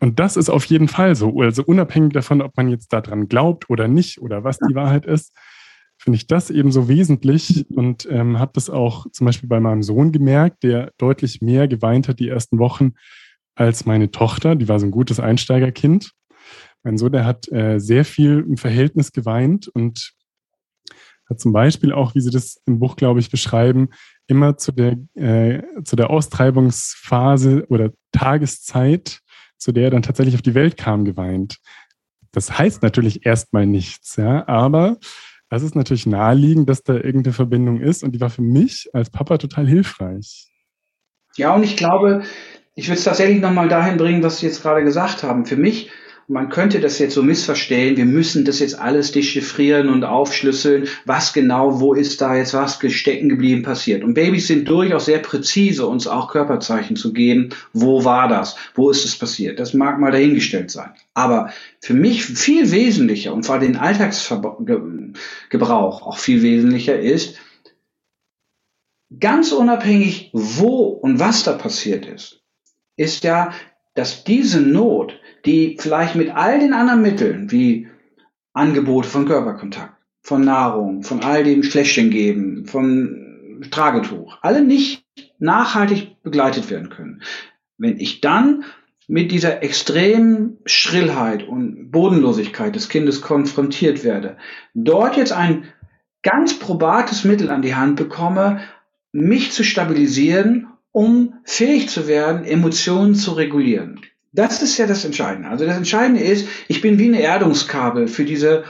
und das ist auf jeden Fall so. Also unabhängig davon, ob man jetzt daran glaubt oder nicht oder was die Wahrheit ist, finde ich das eben so wesentlich und ähm, habe das auch zum Beispiel bei meinem Sohn gemerkt, der deutlich mehr geweint hat die ersten Wochen als meine Tochter. Die war so ein gutes Einsteigerkind. Mein Sohn, der hat äh, sehr viel im Verhältnis geweint und hat zum Beispiel auch, wie sie das im Buch, glaube ich, beschreiben, immer zu der, äh, zu der Austreibungsphase oder Tageszeit zu der er dann tatsächlich auf die Welt kam, geweint. Das heißt natürlich erstmal nichts, ja, aber das ist natürlich naheliegend, dass da irgendeine Verbindung ist und die war für mich als Papa total hilfreich. Ja, und ich glaube, ich würde es tatsächlich nochmal dahin bringen, was Sie jetzt gerade gesagt haben. Für mich man könnte das jetzt so missverstehen, wir müssen das jetzt alles dechiffrieren und aufschlüsseln, was genau, wo ist da jetzt was stecken geblieben passiert. Und Babys sind durchaus sehr präzise, uns auch Körperzeichen zu geben, wo war das, wo ist es passiert. Das mag mal dahingestellt sein. Aber für mich viel wesentlicher und vor den Alltagsgebrauch auch viel wesentlicher ist, ganz unabhängig, wo und was da passiert ist, ist ja, dass diese Not die vielleicht mit all den anderen Mitteln, wie Angebote von Körperkontakt, von Nahrung, von all dem Schläschchen geben, von Tragetuch, alle nicht nachhaltig begleitet werden können. Wenn ich dann mit dieser extremen Schrillheit und Bodenlosigkeit des Kindes konfrontiert werde, dort jetzt ein ganz probates Mittel an die Hand bekomme, mich zu stabilisieren, um fähig zu werden, Emotionen zu regulieren. Das ist ja das Entscheidende. Also das Entscheidende ist, ich bin wie ein Erdungskabel für diese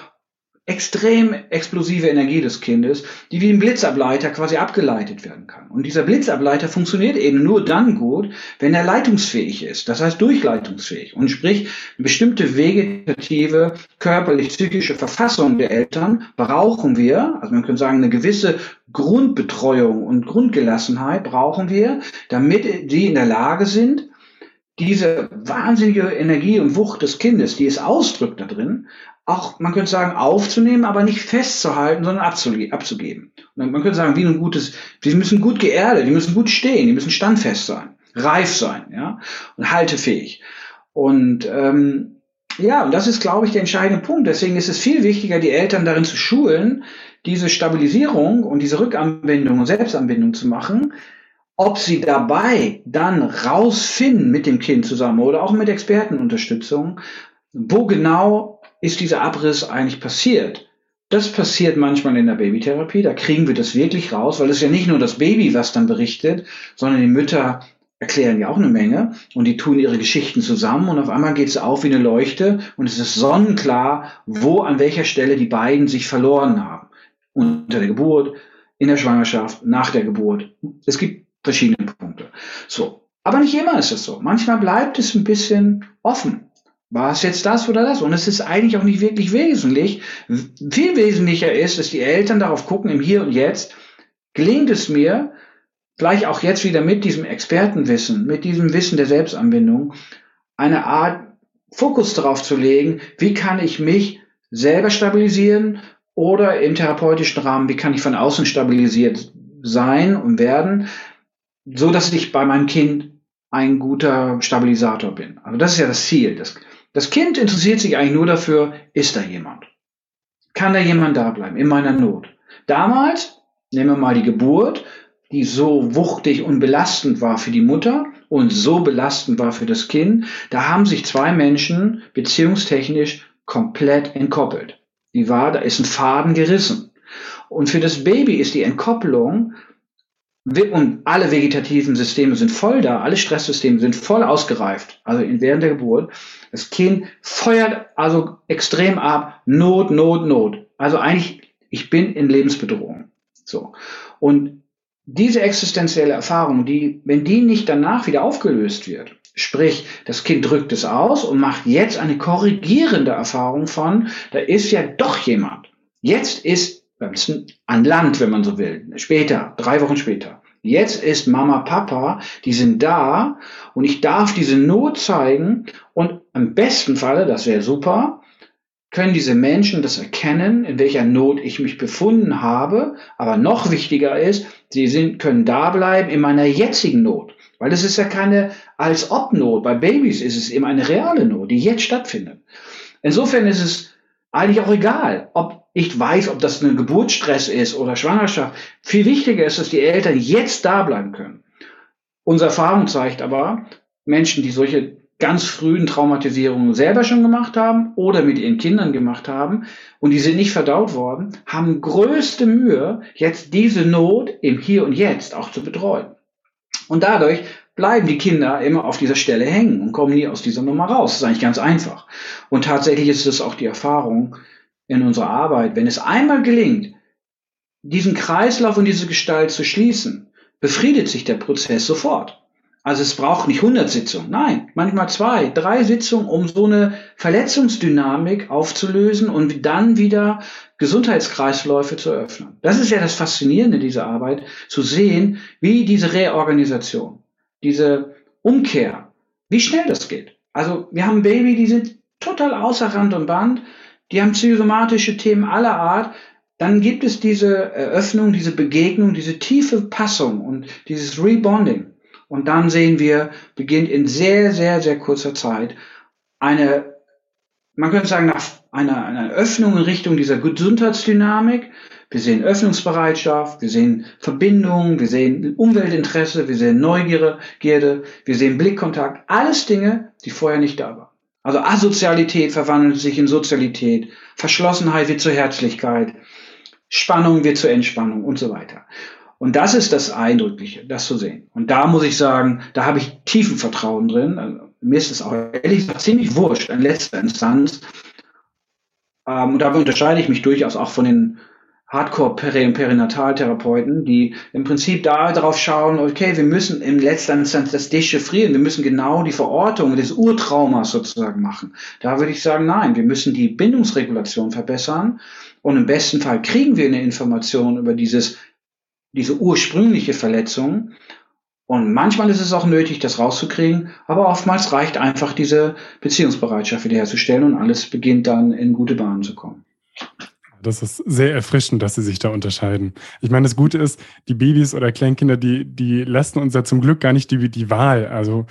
extrem explosive Energie des Kindes, die wie ein Blitzableiter quasi abgeleitet werden kann. Und dieser Blitzableiter funktioniert eben nur dann gut, wenn er leitungsfähig ist, das heißt durchleitungsfähig. Und sprich, eine bestimmte vegetative, körperlich-psychische Verfassung der Eltern brauchen wir, also man könnte sagen, eine gewisse Grundbetreuung und Grundgelassenheit brauchen wir, damit die in der Lage sind, diese wahnsinnige Energie und Wucht des Kindes, die es ausdrückt da drin, auch, man könnte sagen, aufzunehmen, aber nicht festzuhalten, sondern abzugeben. Und man könnte sagen, wie ein gutes, die müssen gut geerdet, die müssen gut stehen, die müssen standfest sein, reif sein, ja, und haltefähig. Und ähm, ja, und das ist, glaube ich, der entscheidende Punkt. Deswegen ist es viel wichtiger, die Eltern darin zu schulen, diese Stabilisierung und diese Rückanbindung und Selbstanbindung zu machen, ob sie dabei dann rausfinden mit dem Kind zusammen oder auch mit Expertenunterstützung, wo genau ist dieser Abriss eigentlich passiert. Das passiert manchmal in der Babytherapie, da kriegen wir das wirklich raus, weil es ja nicht nur das Baby, was dann berichtet, sondern die Mütter erklären ja auch eine Menge und die tun ihre Geschichten zusammen und auf einmal geht es auf wie eine Leuchte und es ist sonnenklar, wo an welcher Stelle die beiden sich verloren haben. Unter der Geburt, in der Schwangerschaft, nach der Geburt. Es gibt verschiedene Punkte. So. Aber nicht immer ist es so. Manchmal bleibt es ein bisschen offen. War es jetzt das oder das? Und es ist eigentlich auch nicht wirklich wesentlich. Viel wesentlicher ist, dass die Eltern darauf gucken, im Hier und Jetzt, gelingt es mir, vielleicht auch jetzt wieder mit diesem Expertenwissen, mit diesem Wissen der Selbstanbindung, eine Art Fokus darauf zu legen, wie kann ich mich selber stabilisieren oder im therapeutischen Rahmen, wie kann ich von außen stabilisiert sein und werden, so dass ich bei meinem Kind ein guter Stabilisator bin. Also das ist ja das Ziel. Das, das Kind interessiert sich eigentlich nur dafür, ist da jemand? Kann da jemand da bleiben in meiner Not? Damals, nehmen wir mal die Geburt, die so wuchtig und belastend war für die Mutter und so belastend war für das Kind, da haben sich zwei Menschen beziehungstechnisch komplett entkoppelt. Die war, da ist ein Faden gerissen. Und für das Baby ist die Entkopplung und alle vegetativen Systeme sind voll da, alle Stresssysteme sind voll ausgereift, also während der Geburt. Das Kind feuert also extrem ab, Not, Not, Not. Also eigentlich, ich bin in Lebensbedrohung. So. Und diese existenzielle Erfahrung, die, wenn die nicht danach wieder aufgelöst wird, sprich, das Kind drückt es aus und macht jetzt eine korrigierende Erfahrung von, da ist ja doch jemand. Jetzt ist an Land, wenn man so will. Später, drei Wochen später. Jetzt ist Mama, Papa, die sind da und ich darf diese Not zeigen und im besten Falle, das wäre super, können diese Menschen das erkennen, in welcher Not ich mich befunden habe. Aber noch wichtiger ist, sie sind, können da bleiben in meiner jetzigen Not. Weil das ist ja keine als ob Not. Bei Babys ist es eben eine reale Not, die jetzt stattfindet. Insofern ist es eigentlich auch egal, ob ich weiß, ob das ein Geburtsstress ist oder Schwangerschaft. Viel wichtiger ist, dass die Eltern jetzt da bleiben können. Unsere Erfahrung zeigt aber, Menschen, die solche ganz frühen Traumatisierungen selber schon gemacht haben oder mit ihren Kindern gemacht haben und die sind nicht verdaut worden, haben größte Mühe, jetzt diese Not im Hier und Jetzt auch zu betreuen. Und dadurch bleiben die Kinder immer auf dieser Stelle hängen und kommen nie aus dieser Nummer raus. Das ist eigentlich ganz einfach. Und tatsächlich ist es auch die Erfahrung in unserer Arbeit, wenn es einmal gelingt, diesen Kreislauf und diese Gestalt zu schließen, befriedet sich der Prozess sofort. Also es braucht nicht 100 Sitzungen, nein, manchmal zwei, drei Sitzungen, um so eine Verletzungsdynamik aufzulösen und dann wieder Gesundheitskreisläufe zu öffnen. Das ist ja das Faszinierende dieser Arbeit, zu sehen, wie diese Reorganisation, diese Umkehr, wie schnell das geht. Also wir haben Baby, die sind total außer Rand und Band, die haben psychosomatische Themen aller Art, dann gibt es diese Eröffnung, diese Begegnung, diese tiefe Passung und dieses Rebonding. Und dann sehen wir, beginnt in sehr, sehr, sehr kurzer Zeit eine, man könnte sagen, nach einer, einer Öffnung in Richtung dieser Gesundheitsdynamik. Wir sehen Öffnungsbereitschaft, wir sehen Verbindungen, wir sehen Umweltinteresse, wir sehen Neugierde, wir sehen Blickkontakt. Alles Dinge, die vorher nicht da waren. Also Asozialität verwandelt sich in Sozialität, Verschlossenheit wird zur Herzlichkeit, Spannung wird zur Entspannung und so weiter. Und das ist das Eindrückliche, das zu sehen. Und da muss ich sagen, da habe ich tiefen Vertrauen drin. Also, mir ist es auch ehrlich gesagt ziemlich wurscht in letzter Instanz. Ähm, und da unterscheide ich mich durchaus auch von den Hardcore-Peri- und Perinataltherapeuten, die im Prinzip da darauf schauen, okay, wir müssen in letzter Instanz das dechiffrieren, wir müssen genau die Verortung des Urtraumas sozusagen machen. Da würde ich sagen, nein, wir müssen die Bindungsregulation verbessern und im besten Fall kriegen wir eine Information über dieses diese ursprüngliche Verletzung. Und manchmal ist es auch nötig, das rauszukriegen, aber oftmals reicht einfach diese Beziehungsbereitschaft wiederherzustellen und alles beginnt dann in gute Bahnen zu kommen. Das ist sehr erfrischend, dass sie sich da unterscheiden. Ich meine, das Gute ist, die Babys oder Kleinkinder, die, die lassen uns ja zum Glück gar nicht die, die Wahl. Also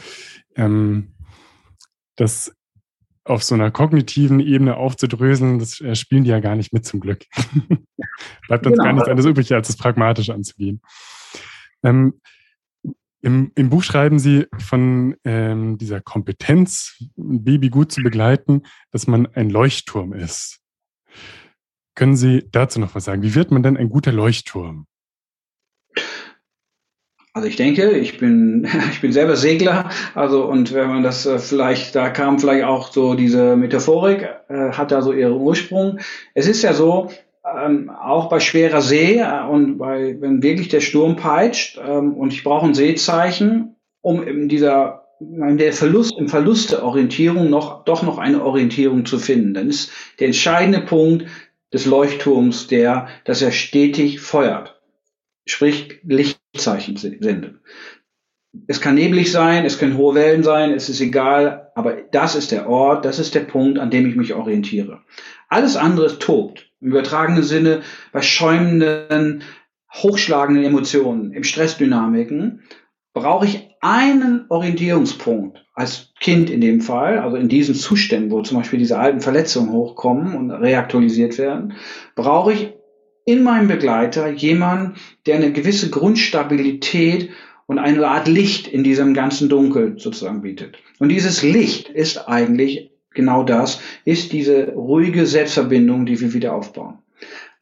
ähm, das auf so einer kognitiven Ebene aufzudröseln, das äh, spielen die ja gar nicht mit zum Glück. (laughs) Bleibt uns genau. gar nichts anderes übrig, als es pragmatisch anzugehen. Ähm, im, Im Buch schreiben Sie von ähm, dieser Kompetenz, ein Baby gut zu begleiten, dass man ein Leuchtturm ist. Können Sie dazu noch was sagen? Wie wird man denn ein guter Leuchtturm? Also ich denke, ich bin, (laughs) ich bin selber Segler, also und wenn man das äh, vielleicht, da kam vielleicht auch so diese Metaphorik, äh, hat da so ihren Ursprung. Es ist ja so, ähm, auch bei schwerer See äh, und bei, wenn wirklich der Sturm peitscht ähm, und ich brauche ein Seezeichen, um in dieser in der Verlust, im Verlust der Orientierung noch, doch noch eine Orientierung zu finden. Dann ist der entscheidende Punkt des Leuchtturms der, dass er stetig feuert sprich Lichtzeichen sendet. Es kann neblig sein, es können hohe Wellen sein, es ist egal, aber das ist der Ort, das ist der Punkt, an dem ich mich orientiere. Alles andere tobt, im übertragenen Sinne, bei schäumenden, hochschlagenden Emotionen, im Stressdynamiken, brauche ich einen Orientierungspunkt als Kind in dem Fall, also in diesen Zuständen, wo zum Beispiel diese alten Verletzungen hochkommen und reaktualisiert werden, brauche ich in meinem Begleiter jemand, der eine gewisse Grundstabilität und eine Art Licht in diesem ganzen Dunkel sozusagen bietet. Und dieses Licht ist eigentlich genau das, ist diese ruhige Selbstverbindung, die wir wieder aufbauen.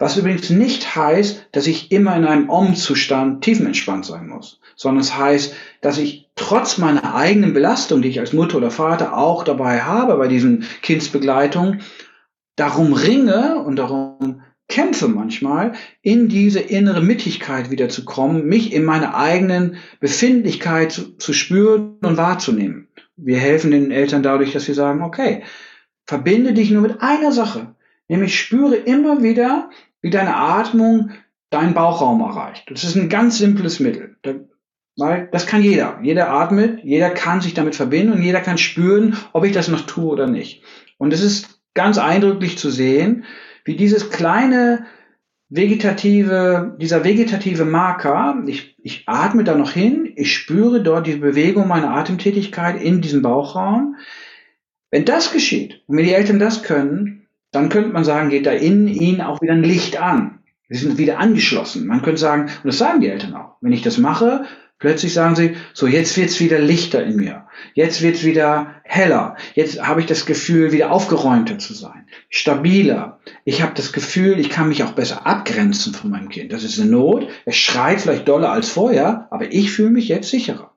Was übrigens nicht heißt, dass ich immer in einem Om-Zustand tiefenentspannt sein muss, sondern es heißt, dass ich trotz meiner eigenen Belastung, die ich als Mutter oder Vater auch dabei habe bei diesen Kindsbegleitung, darum ringe und darum kämpfe manchmal, in diese innere Mittigkeit wieder zu kommen, mich in meiner eigenen Befindlichkeit zu, zu spüren und wahrzunehmen. Wir helfen den Eltern dadurch, dass wir sagen, okay, verbinde dich nur mit einer Sache, nämlich spüre immer wieder, wie deine Atmung deinen Bauchraum erreicht. Das ist ein ganz simples Mittel. Weil das kann jeder. Jeder atmet, jeder kann sich damit verbinden und jeder kann spüren, ob ich das noch tue oder nicht. Und es ist ganz eindrücklich zu sehen, wie dieses kleine vegetative, dieser vegetative Marker, ich, ich atme da noch hin, ich spüre dort die Bewegung meiner Atemtätigkeit in diesem Bauchraum. Wenn das geschieht und wenn die Eltern das können, dann könnte man sagen, geht da in ihnen auch wieder ein Licht an. Sie sind wieder angeschlossen. Man könnte sagen, und das sagen die Eltern auch, wenn ich das mache, Plötzlich sagen sie, so jetzt wird's wieder lichter in mir. Jetzt wird's wieder heller. Jetzt habe ich das Gefühl, wieder aufgeräumter zu sein. Stabiler. Ich habe das Gefühl, ich kann mich auch besser abgrenzen von meinem Kind. Das ist eine Not. Es schreit vielleicht doller als vorher, aber ich fühle mich jetzt sicherer.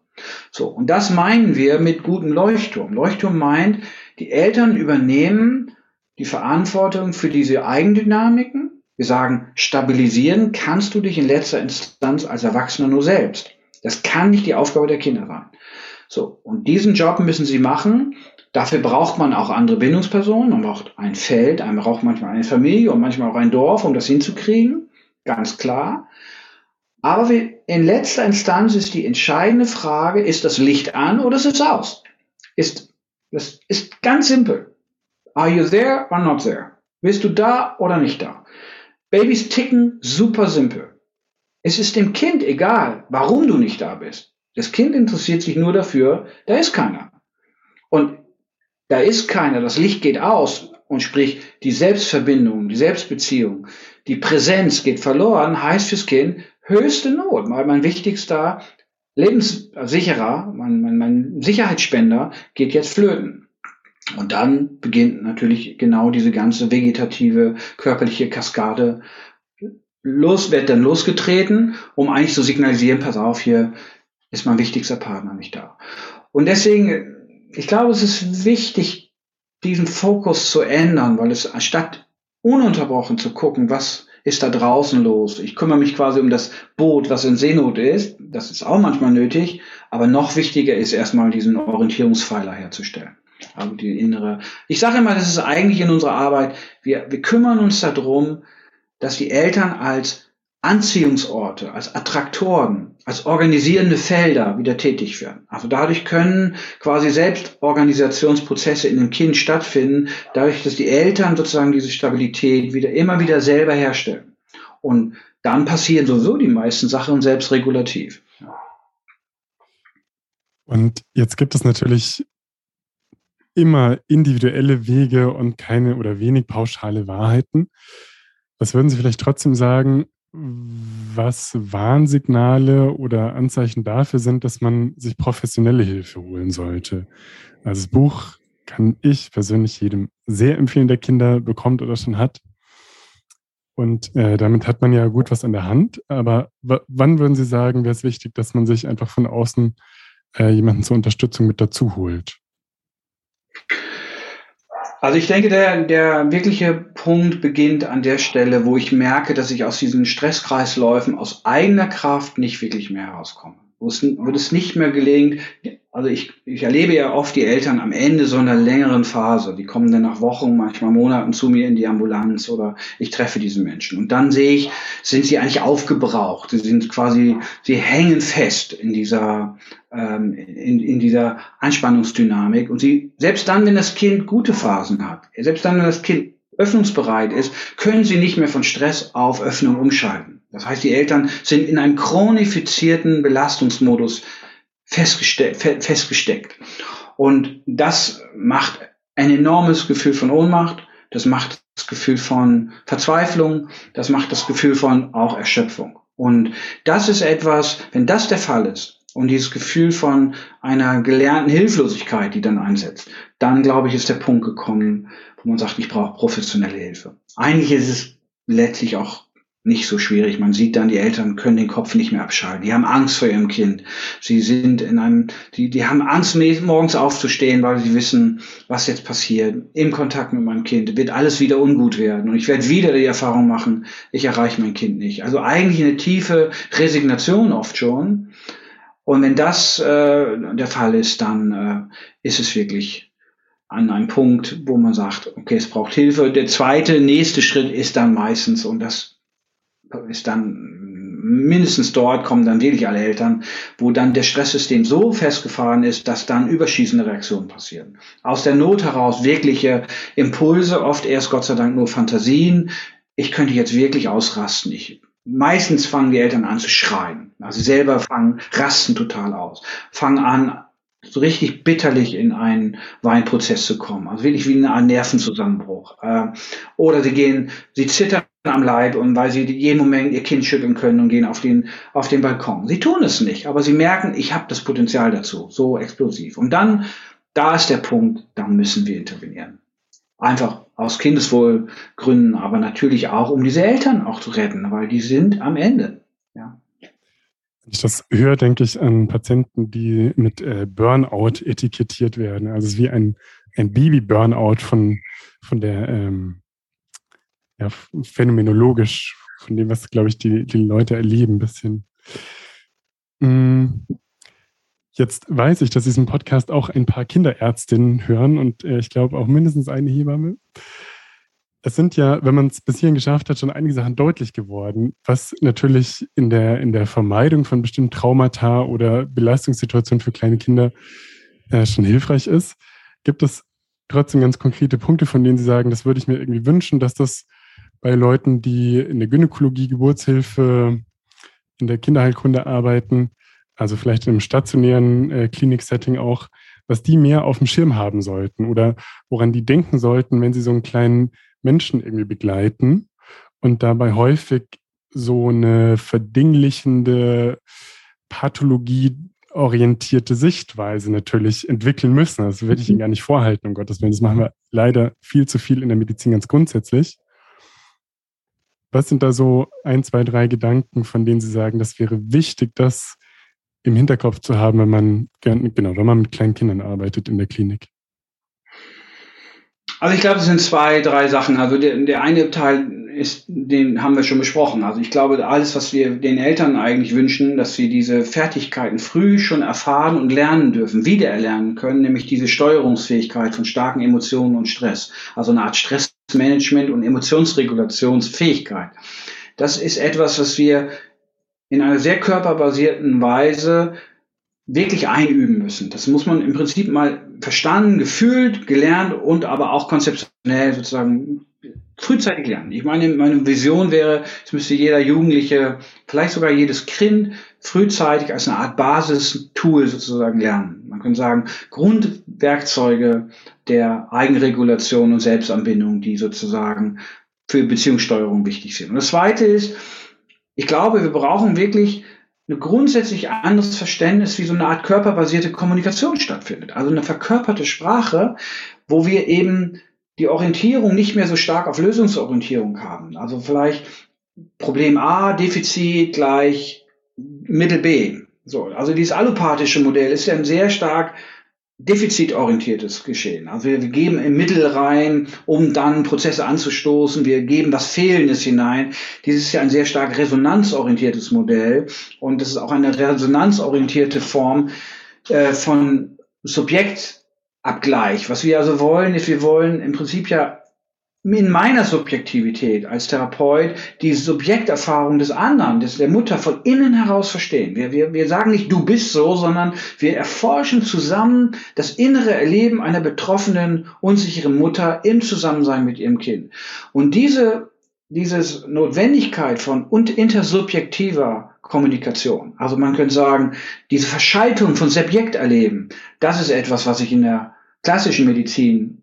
So. Und das meinen wir mit gutem Leuchtturm. Leuchtturm meint, die Eltern übernehmen die Verantwortung für diese Eigendynamiken. Wir sagen, stabilisieren kannst du dich in letzter Instanz als Erwachsener nur selbst. Das kann nicht die Aufgabe der Kinder sein. So, und diesen Job müssen sie machen. Dafür braucht man auch andere Bindungspersonen. Man braucht ein Feld, man braucht manchmal eine Familie und manchmal auch ein Dorf, um das hinzukriegen. Ganz klar. Aber in letzter Instanz ist die entscheidende Frage, ist das Licht an oder ist es aus? Ist, das ist ganz simpel. Are you there or not there? Bist du da oder nicht da? Babys ticken super simpel. Es ist dem Kind egal, warum du nicht da bist. Das Kind interessiert sich nur dafür, da ist keiner. Und da ist keiner, das Licht geht aus und sprich die Selbstverbindung, die Selbstbeziehung, die Präsenz geht verloren, heißt fürs Kind höchste Not, weil mein wichtigster Lebenssicherer, mein, mein, mein Sicherheitsspender geht jetzt flöten. Und dann beginnt natürlich genau diese ganze vegetative körperliche Kaskade los, wird dann losgetreten, um eigentlich zu signalisieren, pass auf, hier ist mein wichtigster Partner nicht da. Und deswegen, ich glaube, es ist wichtig, diesen Fokus zu ändern, weil es statt ununterbrochen zu gucken, was ist da draußen los. Ich kümmere mich quasi um das Boot, was in Seenot ist. Das ist auch manchmal nötig. Aber noch wichtiger ist erstmal diesen Orientierungspfeiler herzustellen. Die innere. Ich sage immer, das ist eigentlich in unserer Arbeit. Wir, wir kümmern uns darum, dass die Eltern als Anziehungsorte, als Attraktoren, als organisierende Felder wieder tätig werden. Also dadurch können quasi Selbstorganisationsprozesse in dem Kind stattfinden, dadurch, dass die Eltern sozusagen diese Stabilität wieder immer wieder selber herstellen. Und dann passieren sowieso die meisten Sachen selbstregulativ. Und jetzt gibt es natürlich immer individuelle Wege und keine oder wenig pauschale Wahrheiten. Was würden Sie vielleicht trotzdem sagen, was Warnsignale oder Anzeichen dafür sind, dass man sich professionelle Hilfe holen sollte? Also das Buch kann ich persönlich jedem sehr empfehlen, der Kinder bekommt oder schon hat. Und äh, damit hat man ja gut was an der Hand. Aber wann würden Sie sagen, wäre es wichtig, dass man sich einfach von außen äh, jemanden zur Unterstützung mit dazu holt? Also ich denke, der, der wirkliche Punkt beginnt an der Stelle, wo ich merke, dass ich aus diesen Stresskreisläufen aus eigener Kraft nicht wirklich mehr herauskomme. Wo es, wo es nicht mehr gelingt, also ich, ich erlebe ja oft die Eltern am Ende so einer längeren Phase. Die kommen dann nach Wochen, manchmal Monaten zu mir in die Ambulanz oder ich treffe diese Menschen. Und dann sehe ich, sind sie eigentlich aufgebraucht. Sie sind quasi, sie hängen fest in dieser, ähm, in, in dieser Anspannungsdynamik. Und sie, selbst dann, wenn das Kind gute Phasen hat, selbst dann, wenn das Kind öffnungsbereit ist, können sie nicht mehr von Stress auf Öffnung umschalten. Das heißt, die Eltern sind in einem chronifizierten Belastungsmodus festgeste festgesteckt. Und das macht ein enormes Gefühl von Ohnmacht, das macht das Gefühl von Verzweiflung, das macht das Gefühl von auch Erschöpfung. Und das ist etwas, wenn das der Fall ist und dieses Gefühl von einer gelernten Hilflosigkeit, die dann einsetzt, dann glaube ich, ist der Punkt gekommen, wo man sagt, ich brauche professionelle Hilfe. Eigentlich ist es letztlich auch nicht so schwierig. Man sieht dann, die Eltern können den Kopf nicht mehr abschalten. Die haben Angst vor ihrem Kind. Sie sind in einem, die, die haben Angst, morgens aufzustehen, weil sie wissen, was jetzt passiert. Im Kontakt mit meinem Kind wird alles wieder ungut werden. Und ich werde wieder die Erfahrung machen, ich erreiche mein Kind nicht. Also eigentlich eine tiefe Resignation oft schon. Und wenn das äh, der Fall ist, dann äh, ist es wirklich an einem Punkt, wo man sagt, okay, es braucht Hilfe. Der zweite, nächste Schritt ist dann meistens, und das ist dann mindestens dort kommen dann wirklich alle Eltern, wo dann das Stresssystem so festgefahren ist, dass dann überschießende Reaktionen passieren. Aus der Not heraus wirkliche Impulse, oft erst Gott sei Dank nur Fantasien. Ich könnte jetzt wirklich ausrasten. Ich, meistens fangen die Eltern an zu schreien. Also sie selber fangen, rasten total aus. Fangen an, so richtig bitterlich in einen Weinprozess zu kommen. Also wirklich wie Art Nervenzusammenbruch. Äh, oder sie gehen, sie zittern am Leib und weil sie jeden Moment ihr Kind schütteln können und gehen auf den, auf den Balkon. Sie tun es nicht, aber sie merken, ich habe das Potenzial dazu, so explosiv. Und dann, da ist der Punkt, da müssen wir intervenieren. Einfach aus Kindeswohlgründen, aber natürlich auch, um diese Eltern auch zu retten, weil die sind am Ende. Ja. Wenn ich das höre, denke ich an Patienten, die mit äh, Burnout etikettiert werden. Also es ist wie ein, ein Baby-Burnout von, von der ähm, ja, phänomenologisch von dem, was, glaube ich, die, die Leute erleben, ein bisschen. Mm. Jetzt weiß ich, dass diesen Podcast auch ein paar Kinderärztinnen hören und äh, ich glaube auch mindestens eine Hebamme. Es sind ja, wenn man es bis hierhin geschafft hat, schon einige Sachen deutlich geworden, was natürlich in der, in der Vermeidung von bestimmten Traumata oder Belastungssituationen für kleine Kinder äh, schon hilfreich ist. Gibt es trotzdem ganz konkrete Punkte, von denen Sie sagen, das würde ich mir irgendwie wünschen, dass das bei Leuten, die in der Gynäkologie, Geburtshilfe, in der Kinderheilkunde arbeiten, also vielleicht in einem stationären äh, Kliniksetting auch, was die mehr auf dem Schirm haben sollten oder woran die denken sollten, wenn sie so einen kleinen Menschen irgendwie begleiten und dabei häufig so eine verdinglichende Pathologie orientierte Sichtweise natürlich entwickeln müssen. Das werde ich Ihnen gar nicht vorhalten, um Gottes Willen. Das machen wir leider viel zu viel in der Medizin ganz grundsätzlich. Was sind da so ein, zwei, drei Gedanken, von denen Sie sagen, das wäre wichtig, das im Hinterkopf zu haben, wenn man genau, wenn man mit kleinen Kindern arbeitet in der Klinik? Also ich glaube, es sind zwei, drei Sachen. Also der, der eine Teil ist, den haben wir schon besprochen. Also ich glaube, alles, was wir den Eltern eigentlich wünschen, dass sie diese Fertigkeiten früh schon erfahren und lernen dürfen, wiedererlernen können, nämlich diese Steuerungsfähigkeit von starken Emotionen und Stress. Also eine Art Stressmanagement und Emotionsregulationsfähigkeit. Das ist etwas, was wir in einer sehr körperbasierten Weise wirklich einüben müssen. Das muss man im Prinzip mal verstanden, gefühlt, gelernt und aber auch konzeptionell sozusagen frühzeitig lernen. Ich meine, meine Vision wäre, es müsste jeder Jugendliche, vielleicht sogar jedes Kind frühzeitig als eine Art Basistool sozusagen lernen. Man könnte sagen, Grundwerkzeuge der Eigenregulation und Selbstanbindung, die sozusagen für Beziehungssteuerung wichtig sind. Und das Zweite ist, ich glaube, wir brauchen wirklich ein grundsätzlich anderes Verständnis, wie so eine Art körperbasierte Kommunikation stattfindet. Also eine verkörperte Sprache, wo wir eben die Orientierung nicht mehr so stark auf Lösungsorientierung haben. Also vielleicht Problem A, Defizit gleich Mittel B. So, also dieses allopathische Modell ist ja ein sehr stark defizitorientiertes Geschehen. Also wir, geben im Mittel rein, um dann Prozesse anzustoßen. Wir geben was Fehlendes hinein. Dieses ist ja ein sehr stark resonanzorientiertes Modell und das ist auch eine resonanzorientierte Form äh, von Subjektabgleich. Was wir also wollen, ist, wir wollen im Prinzip ja in meiner Subjektivität als Therapeut die Subjekterfahrung des anderen, des, der Mutter von innen heraus verstehen. Wir, wir, wir sagen nicht, du bist so, sondern wir erforschen zusammen das innere Erleben einer betroffenen, unsicheren Mutter im Zusammensein mit ihrem Kind. Und diese, diese Notwendigkeit von und intersubjektiver Kommunikation, also man könnte sagen, diese Verschaltung von Subjekterleben, das ist etwas, was ich in der klassischen Medizin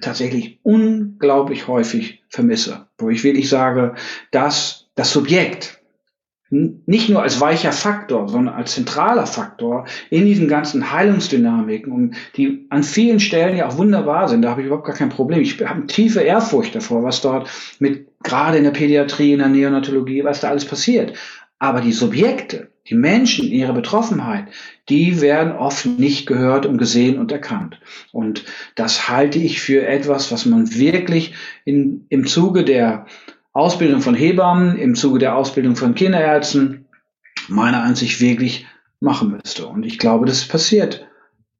tatsächlich unglaublich häufig vermisse, wo ich wirklich sage, dass das Subjekt nicht nur als weicher Faktor, sondern als zentraler Faktor in diesen ganzen Heilungsdynamiken und die an vielen Stellen ja auch wunderbar sind, da habe ich überhaupt gar kein Problem. Ich habe eine tiefe Ehrfurcht davor, was dort mit gerade in der Pädiatrie, in der Neonatologie, was da alles passiert. Aber die Subjekte, die Menschen in ihrer Betroffenheit, die werden oft nicht gehört und gesehen und erkannt. Und das halte ich für etwas, was man wirklich in, im Zuge der Ausbildung von Hebammen, im Zuge der Ausbildung von Kinderärzten meiner Ansicht wirklich machen müsste. Und ich glaube, das passiert.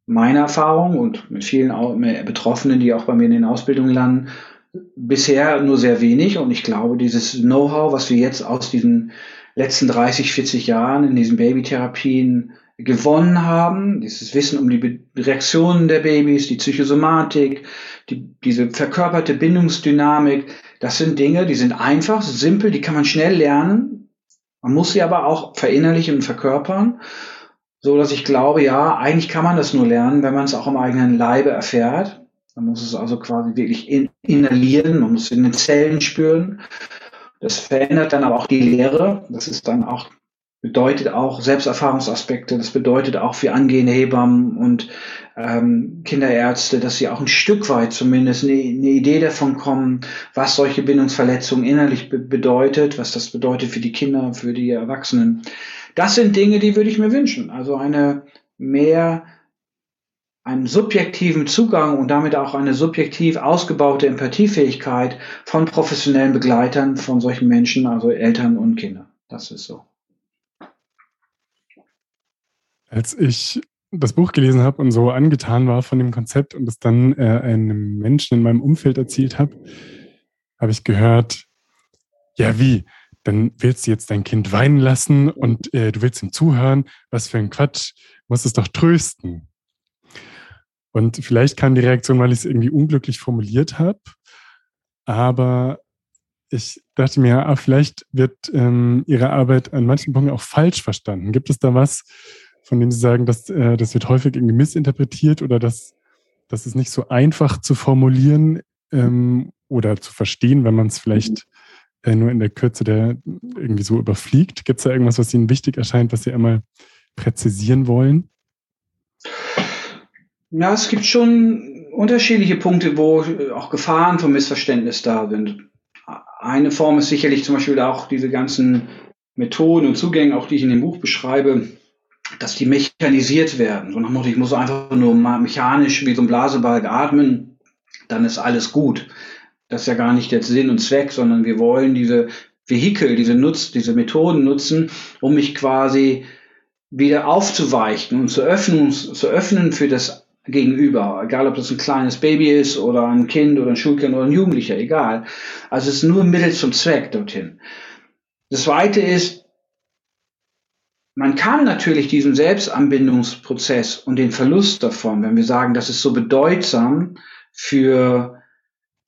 Meine Erfahrung und mit vielen Betroffenen, die auch bei mir in den Ausbildungen landen, bisher nur sehr wenig. Und ich glaube, dieses Know-how, was wir jetzt aus diesen letzten 30, 40 Jahren in diesen Babytherapien gewonnen haben. Dieses Wissen um die Reaktionen der Babys, die Psychosomatik, die, diese verkörperte Bindungsdynamik. Das sind Dinge, die sind einfach, simpel, die kann man schnell lernen. Man muss sie aber auch verinnerlichen und verkörpern. So dass ich glaube, ja, eigentlich kann man das nur lernen, wenn man es auch im eigenen Leibe erfährt. Man muss es also quasi wirklich inhalieren, man muss es in den Zellen spüren. Das verändert dann aber auch die Lehre. Das ist dann auch, bedeutet auch Selbsterfahrungsaspekte. Das bedeutet auch für angehende Hebammen und ähm, Kinderärzte, dass sie auch ein Stück weit zumindest eine, eine Idee davon kommen, was solche Bindungsverletzungen innerlich be bedeutet, was das bedeutet für die Kinder, für die Erwachsenen. Das sind Dinge, die würde ich mir wünschen. Also eine mehr einen subjektiven Zugang und damit auch eine subjektiv ausgebaute Empathiefähigkeit von professionellen Begleitern von solchen Menschen, also Eltern und Kindern. Das ist so. Als ich das Buch gelesen habe und so angetan war von dem Konzept und es dann äh, einem Menschen in meinem Umfeld erzählt habe, habe ich gehört, ja wie, dann willst du jetzt dein Kind weinen lassen und äh, du willst ihm zuhören, was für ein Quatsch, musst es doch trösten. Und vielleicht kam die Reaktion, weil ich es irgendwie unglücklich formuliert habe, aber ich dachte mir, ah, vielleicht wird ähm, Ihre Arbeit an manchen Punkten auch falsch verstanden. Gibt es da was, von dem Sie sagen, dass äh, das wird häufig irgendwie missinterpretiert oder dass das ist nicht so einfach zu formulieren ähm, oder zu verstehen, wenn man es vielleicht äh, nur in der Kürze der irgendwie so überfliegt? Gibt es da irgendwas, was Ihnen wichtig erscheint, was Sie einmal präzisieren wollen? Ja, es gibt schon unterschiedliche Punkte, wo auch Gefahren von Missverständnis da sind. Eine Form ist sicherlich zum Beispiel auch diese ganzen Methoden und Zugänge, auch die ich in dem Buch beschreibe, dass die mechanisiert werden. So nach Motto, ich muss einfach nur mechanisch wie so ein Blasebalg atmen, dann ist alles gut. Das ist ja gar nicht der Sinn und Zweck, sondern wir wollen diese Vehikel, diese Nutz, diese Methoden nutzen, um mich quasi wieder aufzuweichen und zu öffnen, zu öffnen für das Gegenüber. Egal, ob das ein kleines Baby ist oder ein Kind oder ein Schulkind oder ein Jugendlicher, egal. Also es ist nur Mittel zum Zweck dorthin. Das zweite ist, man kann natürlich diesen Selbstanbindungsprozess und den Verlust davon, wenn wir sagen, das ist so bedeutsam für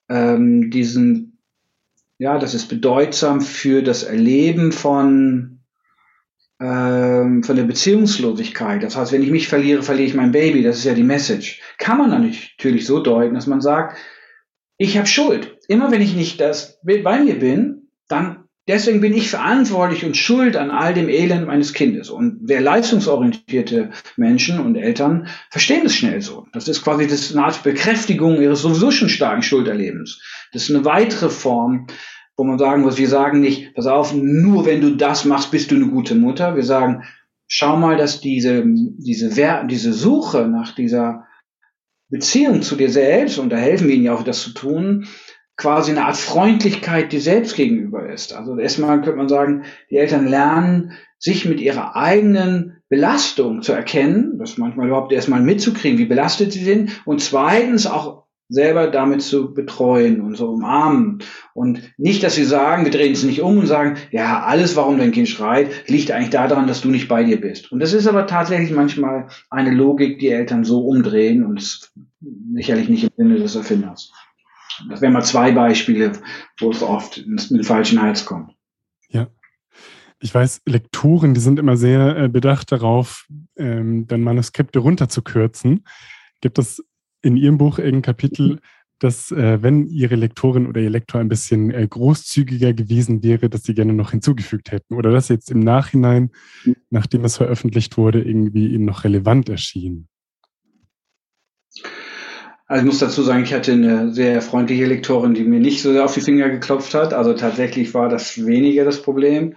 ähm, diesen, ja, das ist bedeutsam für das Erleben von, ähm, von der Beziehungslosigkeit. Das heißt, wenn ich mich verliere, verliere ich mein Baby. Das ist ja die Message. Kann man natürlich so deuten, dass man sagt, ich habe Schuld. Immer wenn ich nicht das bei mir bin, dann Deswegen bin ich verantwortlich und schuld an all dem Elend meines Kindes. Und wer leistungsorientierte Menschen und Eltern verstehen es schnell so. Das ist quasi das eine Art Bekräftigung ihres sowieso schon starken Schulderlebens. Das ist eine weitere Form, wo man sagen muss, wir sagen nicht, pass auf, nur wenn du das machst, bist du eine gute Mutter. Wir sagen, schau mal, dass diese, diese, diese Suche nach dieser Beziehung zu dir selbst, und da helfen wir ihnen ja auch, das zu tun, quasi eine Art Freundlichkeit dir selbst gegenüber ist. Also erstmal könnte man sagen, die Eltern lernen, sich mit ihrer eigenen Belastung zu erkennen, das manchmal überhaupt erstmal mitzukriegen, wie belastet sie sind, und zweitens auch selber damit zu betreuen und so umarmen. Und nicht, dass sie sagen, wir drehen es nicht um und sagen, ja, alles, warum dein Kind schreit, liegt eigentlich daran, dass du nicht bei dir bist. Und das ist aber tatsächlich manchmal eine Logik, die Eltern so umdrehen und sicherlich nicht im Sinne des Erfinders. Das wären mal zwei Beispiele, wo es oft in den falschen Hals kommt. Ja. Ich weiß, Lektoren, die sind immer sehr äh, bedacht darauf, ähm, dann Manuskripte runterzukürzen. Gibt es in Ihrem Buch irgendein Kapitel, dass äh, wenn Ihre Lektorin oder Ihr Lektor ein bisschen äh, großzügiger gewesen wäre, dass Sie gerne noch hinzugefügt hätten oder dass jetzt im Nachhinein, nachdem es veröffentlicht wurde, irgendwie Ihnen noch relevant erschien? Also ich muss dazu sagen, ich hatte eine sehr freundliche Lektorin, die mir nicht so sehr auf die Finger geklopft hat. Also tatsächlich war das weniger das Problem.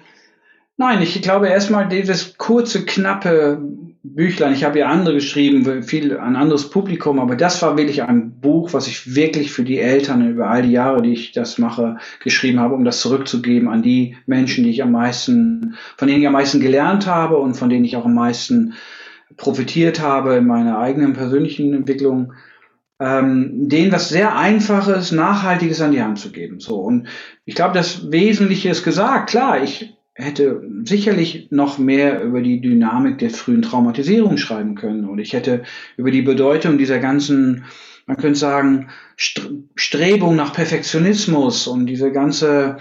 Nein, ich glaube erstmal dieses kurze, knappe Büchlein. Ich habe ja andere geschrieben, viel ein anderes Publikum, aber das war wirklich ein Buch, was ich wirklich für die Eltern über all die Jahre, die ich das mache, geschrieben habe, um das zurückzugeben an die Menschen, die ich am meisten, von denen ich am meisten gelernt habe und von denen ich auch am meisten profitiert habe in meiner eigenen persönlichen Entwicklung ähm, denen was sehr Einfaches, Nachhaltiges an die Hand zu geben. So und ich glaube, das Wesentliche ist gesagt. Klar, ich hätte sicherlich noch mehr über die Dynamik der frühen Traumatisierung schreiben können und ich hätte über die Bedeutung dieser ganzen, man könnte sagen, Strebung nach Perfektionismus und diese ganze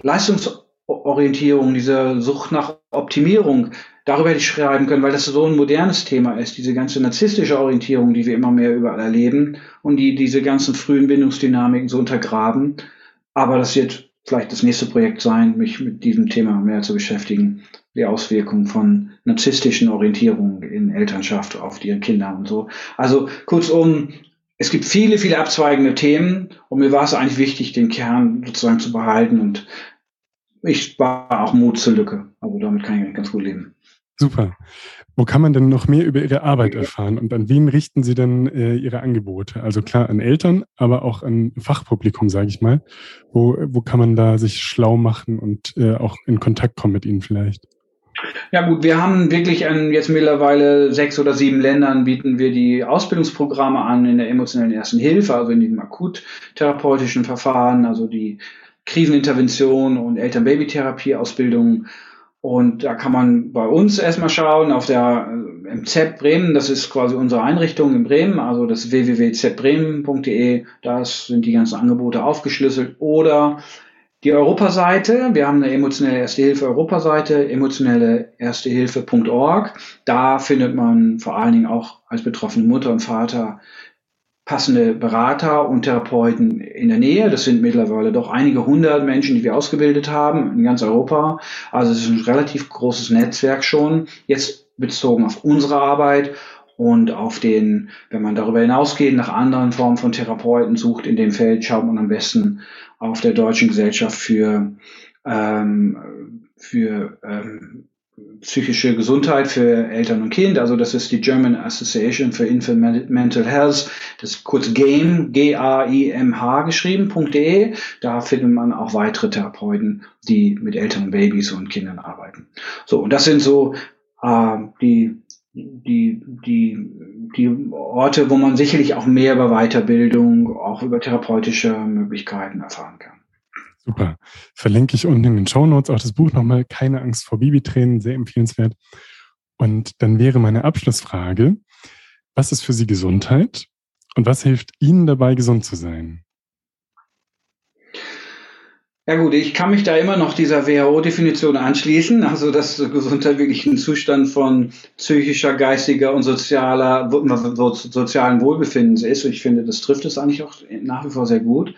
Leistungsorientierung, diese Sucht nach Optimierung darüber hätte ich schreiben können, weil das so ein modernes Thema ist, diese ganze narzisstische Orientierung, die wir immer mehr überall erleben und die diese ganzen frühen Bindungsdynamiken so untergraben. Aber das wird vielleicht das nächste Projekt sein, mich mit diesem Thema mehr zu beschäftigen, die Auswirkungen von narzisstischen Orientierungen in Elternschaft auf die Kinder und so. Also kurzum, es gibt viele, viele abzweigende Themen und mir war es eigentlich wichtig, den Kern sozusagen zu behalten und ich war auch Mut zur Lücke. Also damit kann ich ganz gut leben. Super. Wo kann man denn noch mehr über Ihre Arbeit erfahren und an wen richten Sie denn äh, Ihre Angebote? Also klar an Eltern, aber auch an Fachpublikum, sage ich mal. Wo, wo kann man da sich schlau machen und äh, auch in Kontakt kommen mit Ihnen vielleicht? Ja gut, wir haben wirklich an jetzt mittlerweile sechs oder sieben Ländern bieten wir die Ausbildungsprogramme an in der emotionellen Ersten Hilfe, also in diesem akut-therapeutischen Verfahren, also die Krisenintervention und Eltern-Baby-Therapie-Ausbildung. Und da kann man bei uns erstmal schauen auf der MZ Bremen, das ist quasi unsere Einrichtung in Bremen, also das www.zbremen.de, da sind die ganzen Angebote aufgeschlüsselt. Oder die Europaseite, wir haben eine emotionelle Erste Hilfe Europaseite, emotionelle Erstehilfe.org. Da findet man vor allen Dingen auch als betroffene Mutter und Vater passende Berater und Therapeuten in der Nähe. Das sind mittlerweile doch einige hundert Menschen, die wir ausgebildet haben in ganz Europa. Also es ist ein relativ großes Netzwerk schon, jetzt bezogen auf unsere Arbeit und auf den, wenn man darüber hinausgeht, nach anderen Formen von Therapeuten sucht in dem Feld, schaut man am besten auf der Deutschen Gesellschaft für, ähm, für ähm, psychische Gesundheit für Eltern und Kind. Also das ist die German Association for Infant Mental Health. Das ist kurz GAIM, G-A-I-M-H geschrieben.de. Da findet man auch weitere Therapeuten, die mit Eltern und Babys und Kindern arbeiten. So, und das sind so äh, die die, die, die Orte, wo man sicherlich auch mehr über Weiterbildung, auch über therapeutische Möglichkeiten erfahren kann. Super. Verlinke ich unten in den Show Notes auch das Buch nochmal. Keine Angst vor Babytränen, sehr empfehlenswert. Und dann wäre meine Abschlussfrage, was ist für Sie Gesundheit und was hilft Ihnen dabei, gesund zu sein? Ja gut, ich kann mich da immer noch dieser WHO-Definition anschließen, also dass Gesundheit wirklich ein Zustand von psychischer, geistiger und sozialer, sozialen Wohlbefindens ist. Und ich finde, das trifft es eigentlich auch nach wie vor sehr gut.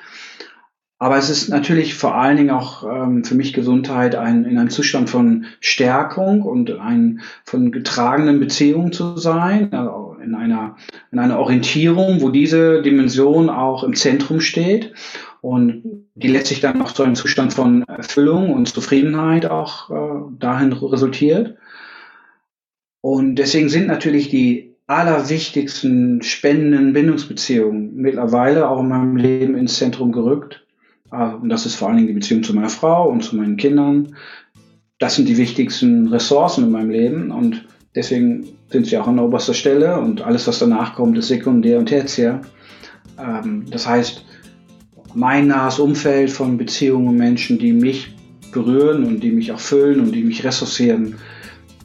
Aber es ist natürlich vor allen Dingen auch ähm, für mich Gesundheit ein, in einem Zustand von Stärkung und ein, von getragenen Beziehungen zu sein, also in einer, in einer Orientierung, wo diese Dimension auch im Zentrum steht und die letztlich dann auch zu einem Zustand von Erfüllung und Zufriedenheit auch äh, dahin resultiert. Und deswegen sind natürlich die allerwichtigsten spendenden Bindungsbeziehungen mittlerweile auch in meinem Leben ins Zentrum gerückt. Also, und das ist vor allen Dingen die Beziehung zu meiner Frau und zu meinen Kindern. Das sind die wichtigsten Ressourcen in meinem Leben und deswegen sind sie auch an oberster Stelle und alles, was danach kommt, ist sekundär und tertiär. Ähm, das heißt, mein nahes Umfeld von Beziehungen und Menschen, die mich berühren und die mich auch füllen und die mich ressourcieren,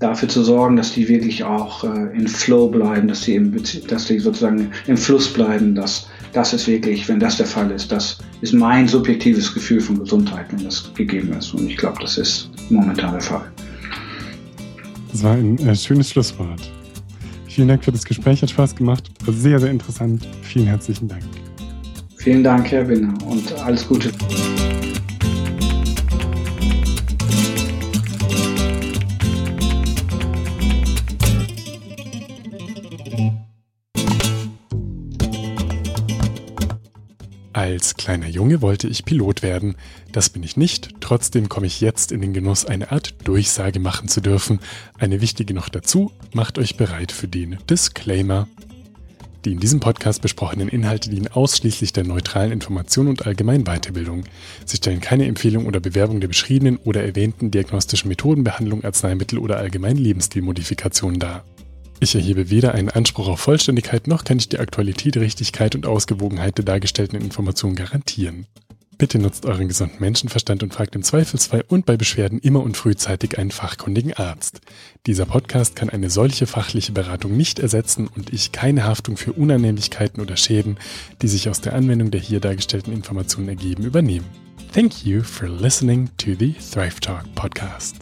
dafür zu sorgen, dass die wirklich auch äh, in Flow bleiben, dass die, im, dass die sozusagen im Fluss bleiben. Dass, das ist wirklich, wenn das der Fall ist, das ist mein subjektives Gefühl von Gesundheit, wenn das gegeben ist. Und ich glaube, das ist momentan der Fall. Das war ein äh, schönes Schlusswort. Vielen Dank für das Gespräch, hat Spaß gemacht. War sehr, sehr interessant. Vielen herzlichen Dank. Vielen Dank, Herr Binner, und alles Gute. Als kleiner Junge wollte ich Pilot werden. Das bin ich nicht. Trotzdem komme ich jetzt in den Genuss, eine Art Durchsage machen zu dürfen. Eine wichtige noch dazu, macht euch bereit für den Disclaimer. Die in diesem Podcast besprochenen Inhalte dienen ausschließlich der neutralen Information und allgemeinen Weiterbildung. Sie stellen keine Empfehlung oder Bewerbung der beschriebenen oder erwähnten diagnostischen Methoden, Behandlung, Arzneimittel oder allgemeinen Lebensstilmodifikationen dar. Ich erhebe weder einen Anspruch auf Vollständigkeit noch kann ich die Aktualität, Richtigkeit und Ausgewogenheit der dargestellten Informationen garantieren. Bitte nutzt euren gesunden Menschenverstand und fragt im Zweifelsfall und bei Beschwerden immer und frühzeitig einen fachkundigen Arzt. Dieser Podcast kann eine solche fachliche Beratung nicht ersetzen und ich keine Haftung für Unannehmlichkeiten oder Schäden, die sich aus der Anwendung der hier dargestellten Informationen ergeben, übernehmen. Thank you for listening to the Thrive Talk podcast.